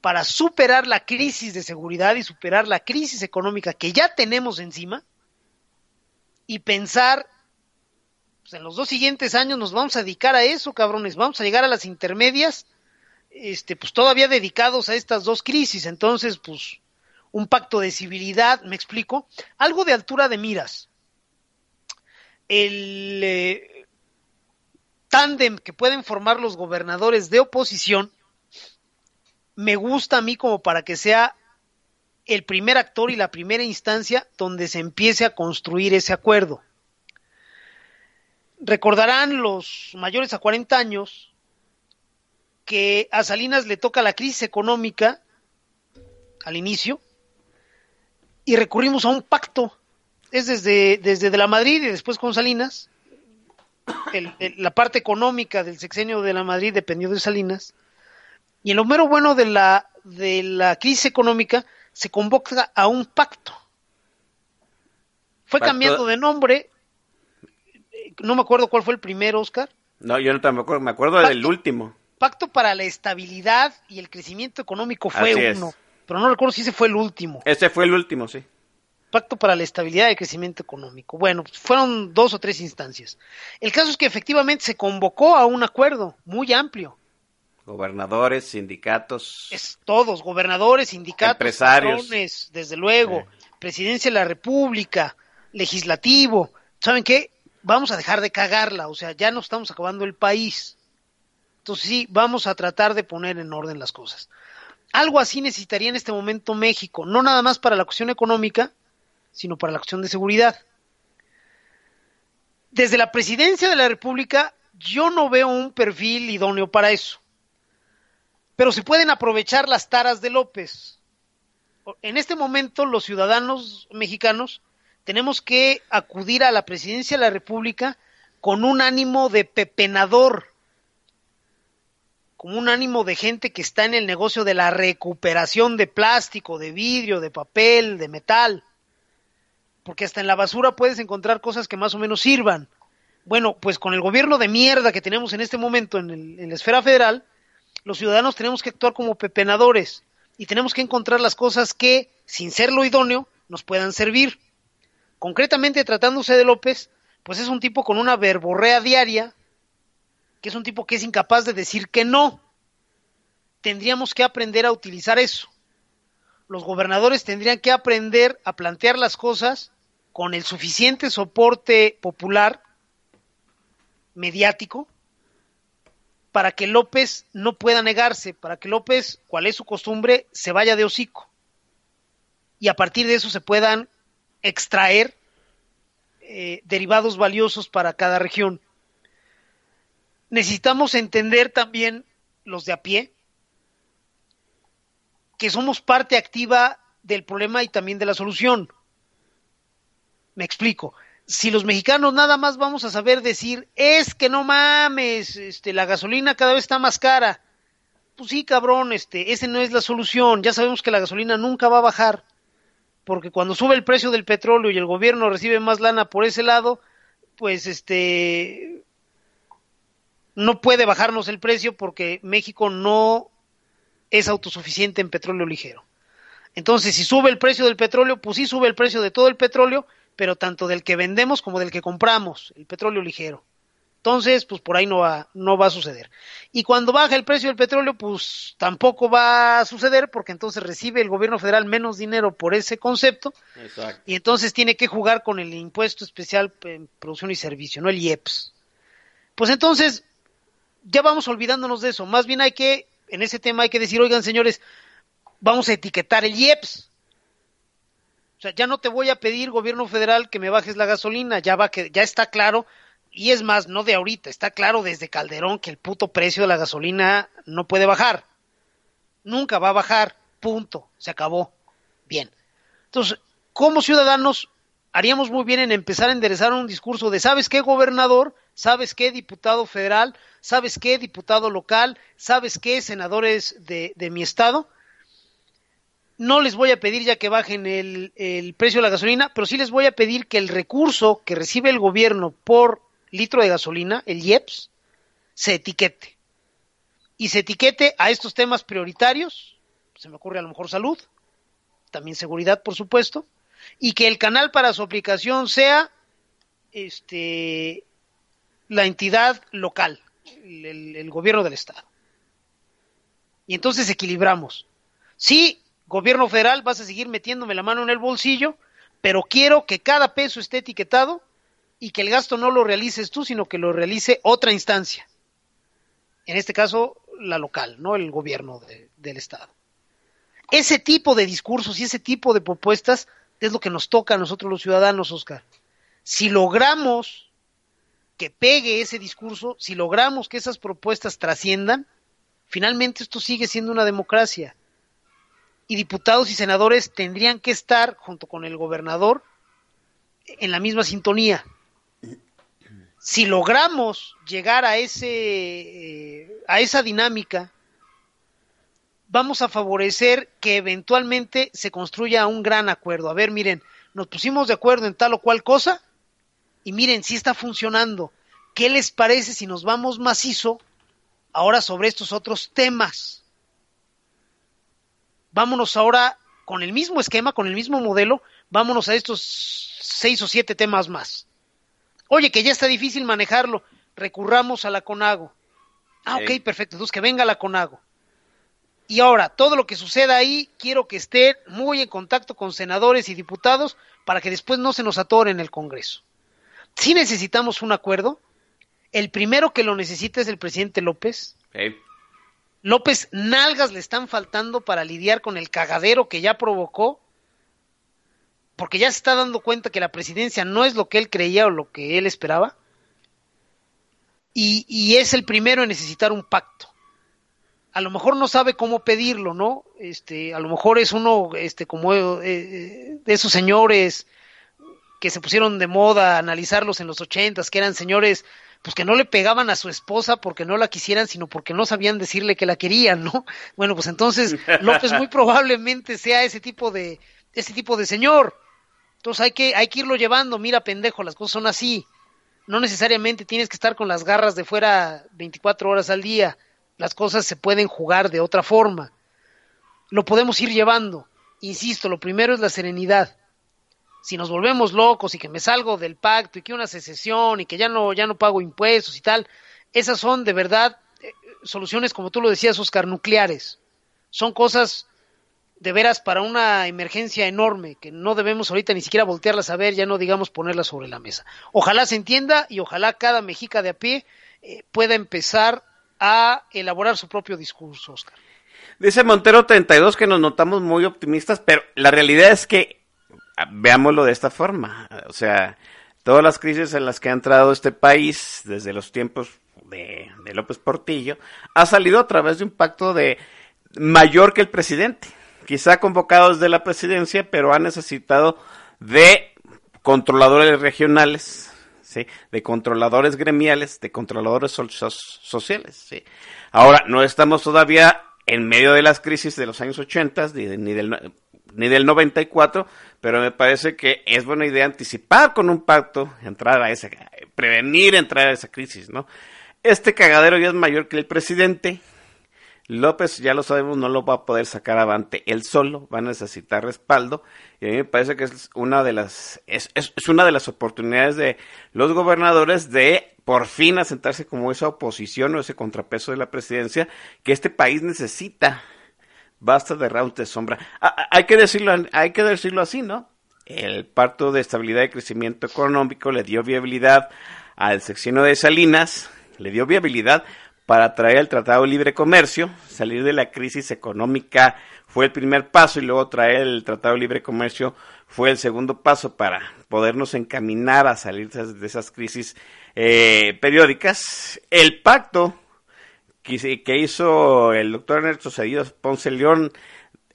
para superar la crisis de seguridad y superar la crisis económica que ya tenemos encima y pensar, pues en los dos siguientes años nos vamos a dedicar a eso, cabrones, vamos a llegar a las intermedias, este, pues todavía dedicados a estas dos crisis, entonces, pues, un pacto de civilidad, me explico, algo de altura de miras. El eh, tándem que pueden formar los gobernadores de oposición me gusta a mí como para que sea el primer actor y la primera instancia donde se empiece a construir ese acuerdo. Recordarán los mayores a 40 años que a Salinas le toca la crisis económica al inicio y recurrimos a un pacto. Es desde, desde de la Madrid y después con Salinas. El- el- la parte económica del sexenio de la Madrid dependió de Salinas. Y en lo mero bueno de la, de la crisis económica se convoca a un pacto. Fue Pacto- cambiando de nombre. eh, No me acuerdo cuál fue el primero, Oscar. No, yo no tampoco me acuerdo del último. Pacto para la estabilidad y el crecimiento económico fue Así es. uno, pero no recuerdo si ese fue el último. Ese fue el último, sí. Pacto para la Estabilidad y Crecimiento Económico. Bueno, fueron dos o tres instancias. El caso es que efectivamente se convocó a un acuerdo muy amplio. Gobernadores, sindicatos. Es todos, gobernadores, sindicatos, Empresarios. patrones, desde luego, presidencia de la República, legislativo. ¿Saben qué? Vamos a dejar de cagarla, o sea, ya no estamos acabando el país. Entonces sí, vamos a tratar de poner en orden las cosas. Algo así necesitaría en este momento México, no nada más para la cuestión económica, sino para la cuestión de seguridad. Desde la presidencia de la República, yo no veo un perfil idóneo para eso. Pero se pueden aprovechar las taras de López. En este momento, los ciudadanos mexicanos tenemos que acudir a la presidencia de la República con un ánimo de pepenador, como un ánimo de gente que está en el negocio de la recuperación de plástico, de vidrio, de papel, de metal. Porque hasta en la basura puedes encontrar cosas que más o menos sirvan. Bueno, pues con el gobierno de mierda que tenemos en este momento en, el- la esfera federal, los ciudadanos tenemos que actuar como pepenadores y tenemos que encontrar las cosas que, sin ser lo idóneo, nos puedan servir. Concretamente, tratándose de López, pues es un tipo con una verborrea diaria, que es un tipo que es incapaz de decir que no. Tendríamos que aprender a utilizar eso. Los gobernadores tendrían que aprender a plantear las cosas con el suficiente soporte popular, mediático, para que López no pueda negarse, para que López, cual es su costumbre, se vaya de hocico. Y a partir de eso se puedan extraer eh, derivados valiosos para cada región. Necesitamos entender también los de a pie que somos parte activa del problema y también de la solución. Me explico. Si los mexicanos nada más vamos a saber decir, es que no mames, este, la gasolina cada vez está más cara. Pues sí, cabrón, este, ese no es la solución. Ya sabemos que la gasolina nunca va a bajar. Porque cuando sube el precio del petróleo y el gobierno recibe más lana por ese lado, pues este no puede bajarnos el precio porque México no es autosuficiente en petróleo ligero. Entonces, si sube el precio del petróleo, pues sí sube el precio de todo el petróleo, pero tanto del que vendemos como del que compramos, el petróleo ligero. Entonces, pues por ahí no va, no va a suceder. Y cuando baja el precio del petróleo, pues tampoco va a suceder porque entonces recibe el gobierno federal menos dinero por ese concepto Exacto. y entonces tiene que jugar con el impuesto especial en producción y servicio, no el IEPS. Pues entonces, ya vamos olvidándonos de eso. Más bien hay que, en ese tema hay que decir, oigan señores, vamos a etiquetar el IEPS. O sea, ya no te voy a pedir, gobierno federal, que me bajes la gasolina, ya va que, ya está claro, y es más, no de ahorita, está claro desde Calderón que el puto precio de la gasolina no puede bajar. Nunca va a bajar, punto, se acabó. Bien. Entonces, como ciudadanos, haríamos muy bien en empezar a enderezar un discurso de, ¿sabes qué, gobernador? ¿Sabes qué, diputado federal? ¿Sabes qué, diputado local? ¿Sabes qué, senadores de, de mi estado? No les voy a pedir ya que bajen el, el precio de la gasolina, pero sí les voy a pedir que el recurso que recibe el gobierno por litro de gasolina, el IEPS, se etiquete. Y se etiquete a estos temas prioritarios, se me ocurre a lo mejor salud, también seguridad, por supuesto, y que el canal para su aplicación sea este la entidad local, el, gobierno del estado. Y entonces equilibramos. Sí, gobierno federal, vas a seguir metiéndome la mano en el bolsillo, pero quiero que cada peso esté etiquetado y que el gasto no lo realices tú, sino que lo realice otra instancia. En este caso, la local, no el gobierno de- del estado. Ese tipo de discursos y ese tipo de propuestas es lo que nos toca a nosotros los ciudadanos, Oscar. Si logramos que pegue ese discurso, si logramos que esas propuestas trasciendan, finalmente esto sigue siendo una democracia. Y diputados y senadores tendrían que estar, junto con el gobernador, en la misma sintonía. Si logramos llegar a ese eh, a esa dinámica, vamos a favorecer que eventualmente se construya un gran acuerdo. A ver, miren, nos pusimos de acuerdo en tal o cual cosa y miren si está funcionando. ¿Qué les parece si nos vamos macizo ahora sobre estos otros temas? Vámonos ahora con el mismo esquema, con el mismo modelo, vámonos a estos seis o siete temas más. Oye, que ya está difícil manejarlo, recurramos a la CONAGO. Ah, ok, Sí. perfecto, entonces que venga la CONAGO. Y ahora, todo lo que suceda ahí, quiero que esté muy en contacto con senadores y diputados para que después no se nos atore en el Congreso. Si necesitamos un acuerdo, el primero que lo necesita es el presidente López. Sí. López, nalgas le están faltando para lidiar con el cagadero que ya provocó, porque ya se está dando cuenta que la presidencia no es lo que él creía o lo que él esperaba, y, y es el primero en necesitar un pacto. A lo mejor no sabe cómo pedirlo, ¿no? Este, a lo mejor es uno, este, como eh, eh, de esos señores que se pusieron de moda a analizarlos en los ochentas, que eran señores pues que no le pegaban a su esposa porque no la quisieran, sino porque no sabían decirle que la querían, ¿no? Bueno, pues entonces López muy probablemente sea ese tipo de ese tipo de señor. Entonces hay que hay que irlo llevando, mira pendejo, las cosas son así. No necesariamente tienes que estar con las garras de fuera 24 horas al día. Las cosas se pueden jugar de otra forma. Lo podemos ir llevando. Insisto, lo primero es la serenidad si nos volvemos locos y que me salgo del pacto y que una secesión y que ya no, ya no pago impuestos y tal, esas son de verdad eh, soluciones, como tú lo decías, Oscar, nucleares. Son cosas de veras para una emergencia enorme que no debemos ahorita ni siquiera voltearlas a ver, ya no digamos ponerlas sobre la mesa. Ojalá se entienda y ojalá cada mexica de a pie eh, pueda empezar a elaborar su propio discurso, Oscar. Dice Montero 32 que nos notamos muy optimistas, pero la realidad es que veámoslo de esta forma. O sea, todas las crisis en las que ha entrado este país desde los tiempos de, de López Portillo ha salido a través de un pacto de mayor que el presidente. Quizá convocado desde la presidencia, pero ha necesitado de controladores regionales, ¿sí? de controladores gremiales, de controladores so- so- sociales. ¿sí? Ahora, no estamos todavía en medio de las crisis de los años 80 ni, de- del, ni del 94, pero me parece que es buena idea anticipar con un pacto, entrar a esa, prevenir entrar a esa crisis, ¿no? Este cagadero ya es mayor que el presidente, López, ya lo sabemos, no lo va a poder sacar avante él solo, va a necesitar respaldo, y a mí me parece que es una de las, es, es, es una de las oportunidades de los gobernadores de por fin asentarse como esa oposición o ese contrapeso de la presidencia que este país necesita. Basta de rounds de sombra. Hay que decirlo, hay que decirlo así, ¿no? El pacto de estabilidad y crecimiento económico le dio viabilidad al sexenio de Salinas, le dio viabilidad para traer el Tratado de Libre Comercio, salir de la crisis económica fue el primer paso y luego traer el Tratado de Libre Comercio fue el segundo paso para podernos encaminar a salir de esas, de esas crisis eh, periódicas. El pacto que, hizo el doctor Ernesto Cedillo Ponce León,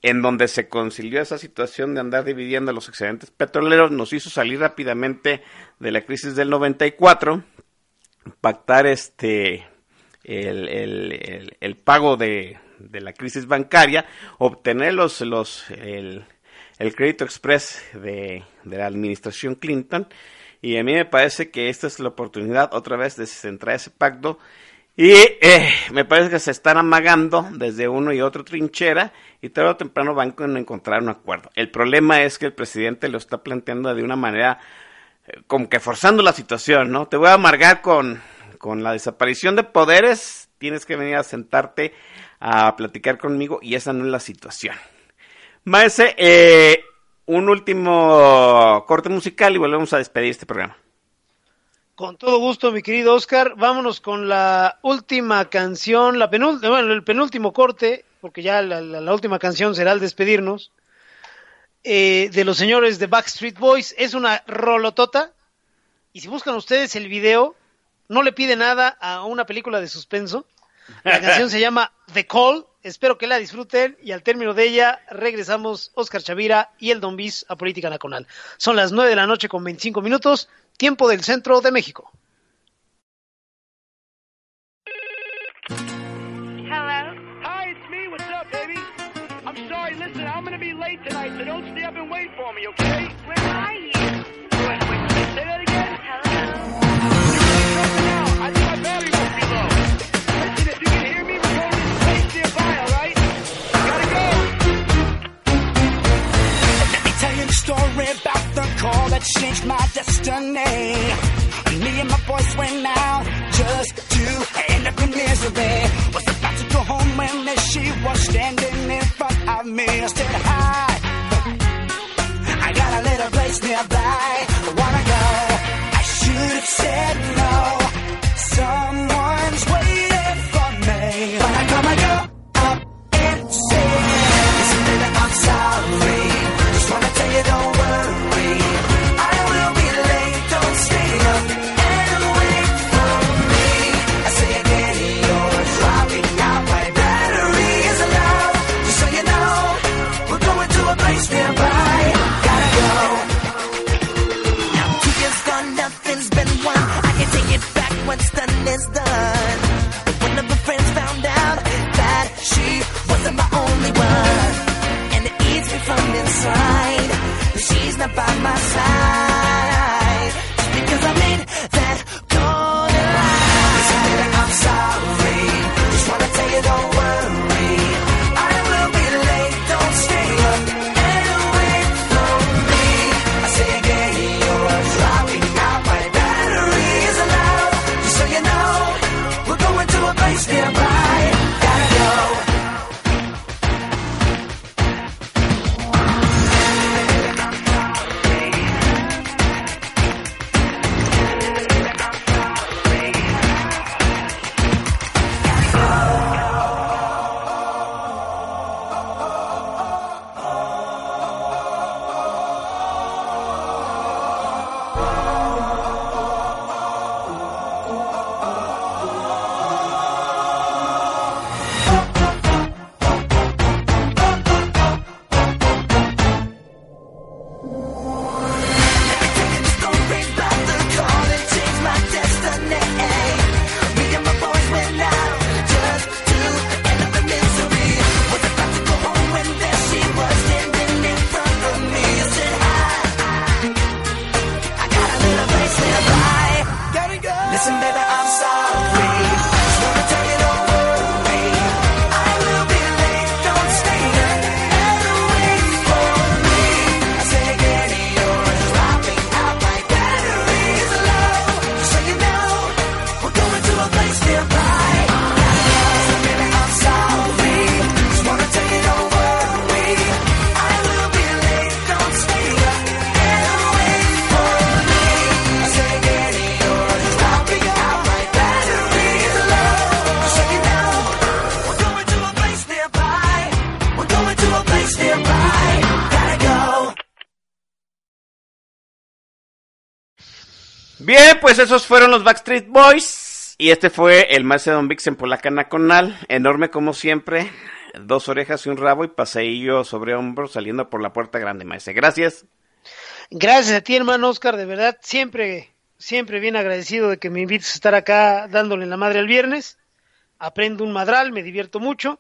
en donde se concilió esa situación de andar dividiendo los excedentes petroleros, nos hizo salir rápidamente de la crisis del 94, pactar este el, el, el, el pago de, de la crisis bancaria, obtener los, los el, el crédito express de, de la administración Clinton, y a mí me parece que esta es la oportunidad otra vez de centrar ese pacto y eh, me parece que se están amagando desde uno y otro trinchera y tarde o temprano van a encontrar un acuerdo. El problema es que el presidente lo está planteando de una manera eh, como que forzando la situación, ¿no? Te voy a amargar con, con la desaparición de poderes, tienes que venir a sentarte a platicar conmigo y esa no es la situación. Maese, eh, un último corte musical y volvemos a despedir este programa. Con todo gusto, mi querido Oscar. Vámonos con la última canción, la el penúltimo corte, porque ya la última canción será al despedirnos, eh, de los señores de Backstreet Boys. Es una rolotota. Y si buscan ustedes el video, no le pide nada a una película de suspenso. La canción se llama The Call. Espero que la disfruten y al término de ella regresamos Oscar Chavira y el Don Bis a Política Nacional. Son las 9 de la noche con 25 minutos, tiempo del centro de México. Gotta go. Let me tell you the story destiny. Me and my boys went out just to end up in misery. Was about to go home when she was standing in front of me. I said, Hi, I got a little place nearby. I Wanna go? I should have said no. Someone's is done. But one of her friends found out that she wasn't my only one, and it eats me from inside. She's not by my side Bien, pues esos fueron los Backstreet Boys. Y este fue el Macedon Vixen Polaca Nacional. Enorme como siempre. Dos orejas y un rabo y paseillo sobre hombros saliendo por la puerta grande, maese. Gracias. Gracias a ti, hermano Oscar, de verdad, siempre, siempre bien agradecido de que me invites a estar acá dándole la madre el viernes. Aprendo un madral, me divierto mucho.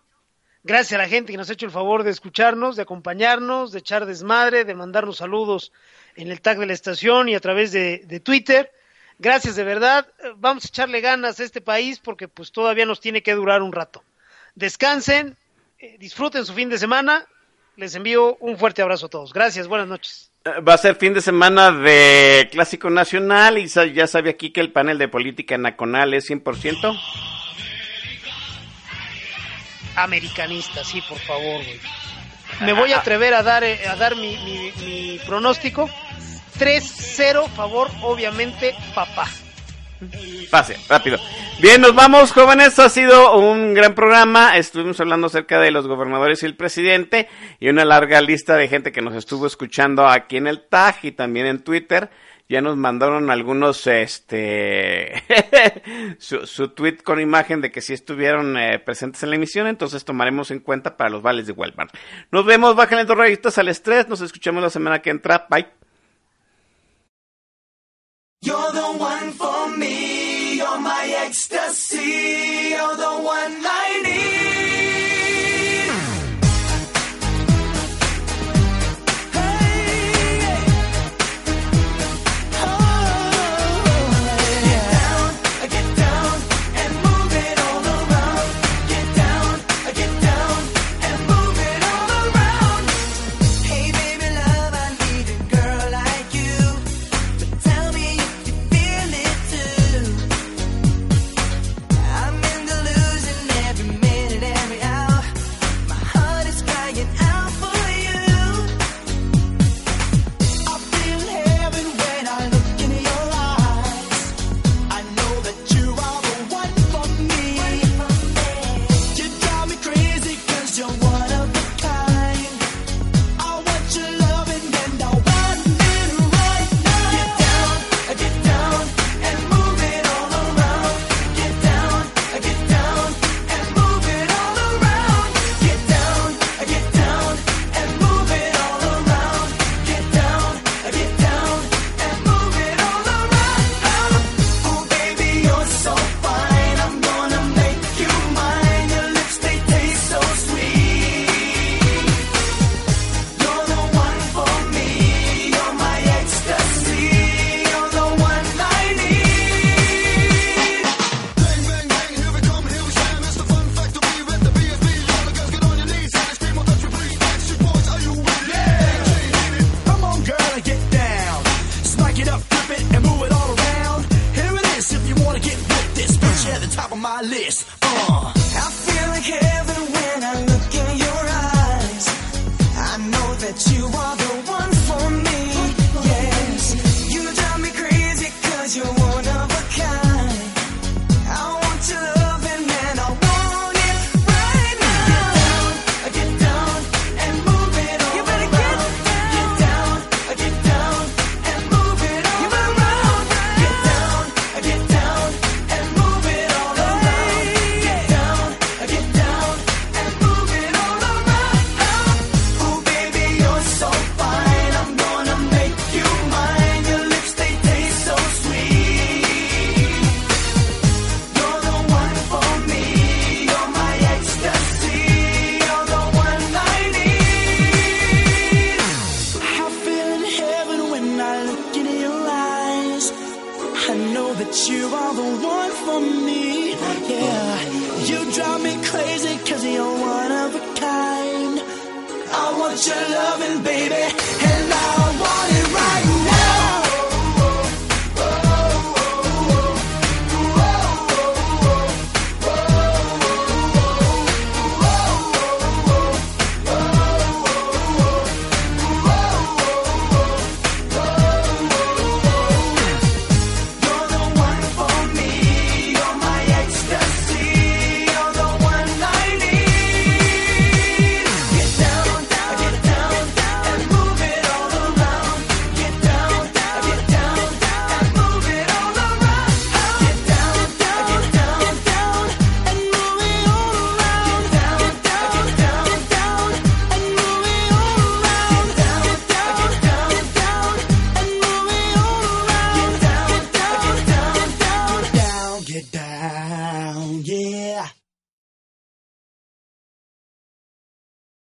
Gracias a la gente que nos ha hecho el favor de escucharnos, de acompañarnos, de echar desmadre, de mandarnos saludos en el tag de la estación y a través de Twitter. Gracias de verdad. Vamos a echarle ganas a este país porque pues todavía nos tiene que durar un rato. Descansen, eh, disfruten su fin de semana. Les envío un fuerte abrazo a todos. Gracias, buenas noches. Eh, Va a ser fin de semana de Clásico Nacional y ya sabe aquí que el panel de política nacional es 100%. Americanista, sí, por favor, güey. Me voy a atrever a dar, eh, a dar mi, mi- mi pronóstico. 3-0, favor, obviamente, papá. Fácil, rápido. Bien, nos vamos, jóvenes. Ha sido un gran programa. Estuvimos hablando acerca de los gobernadores y el presidente y una larga lista de gente que nos estuvo escuchando aquí en el TAG y también en Twitter. Ya nos mandaron algunos, este, su, su tweet con imagen de que sí estuvieron eh, presentes en la emisión, entonces tomaremos en cuenta para los vales de Walmart. Nos vemos, bájenle dos rayitas al estrés, nos escuchamos la semana que entra, bye. Ecstasy, you're the one I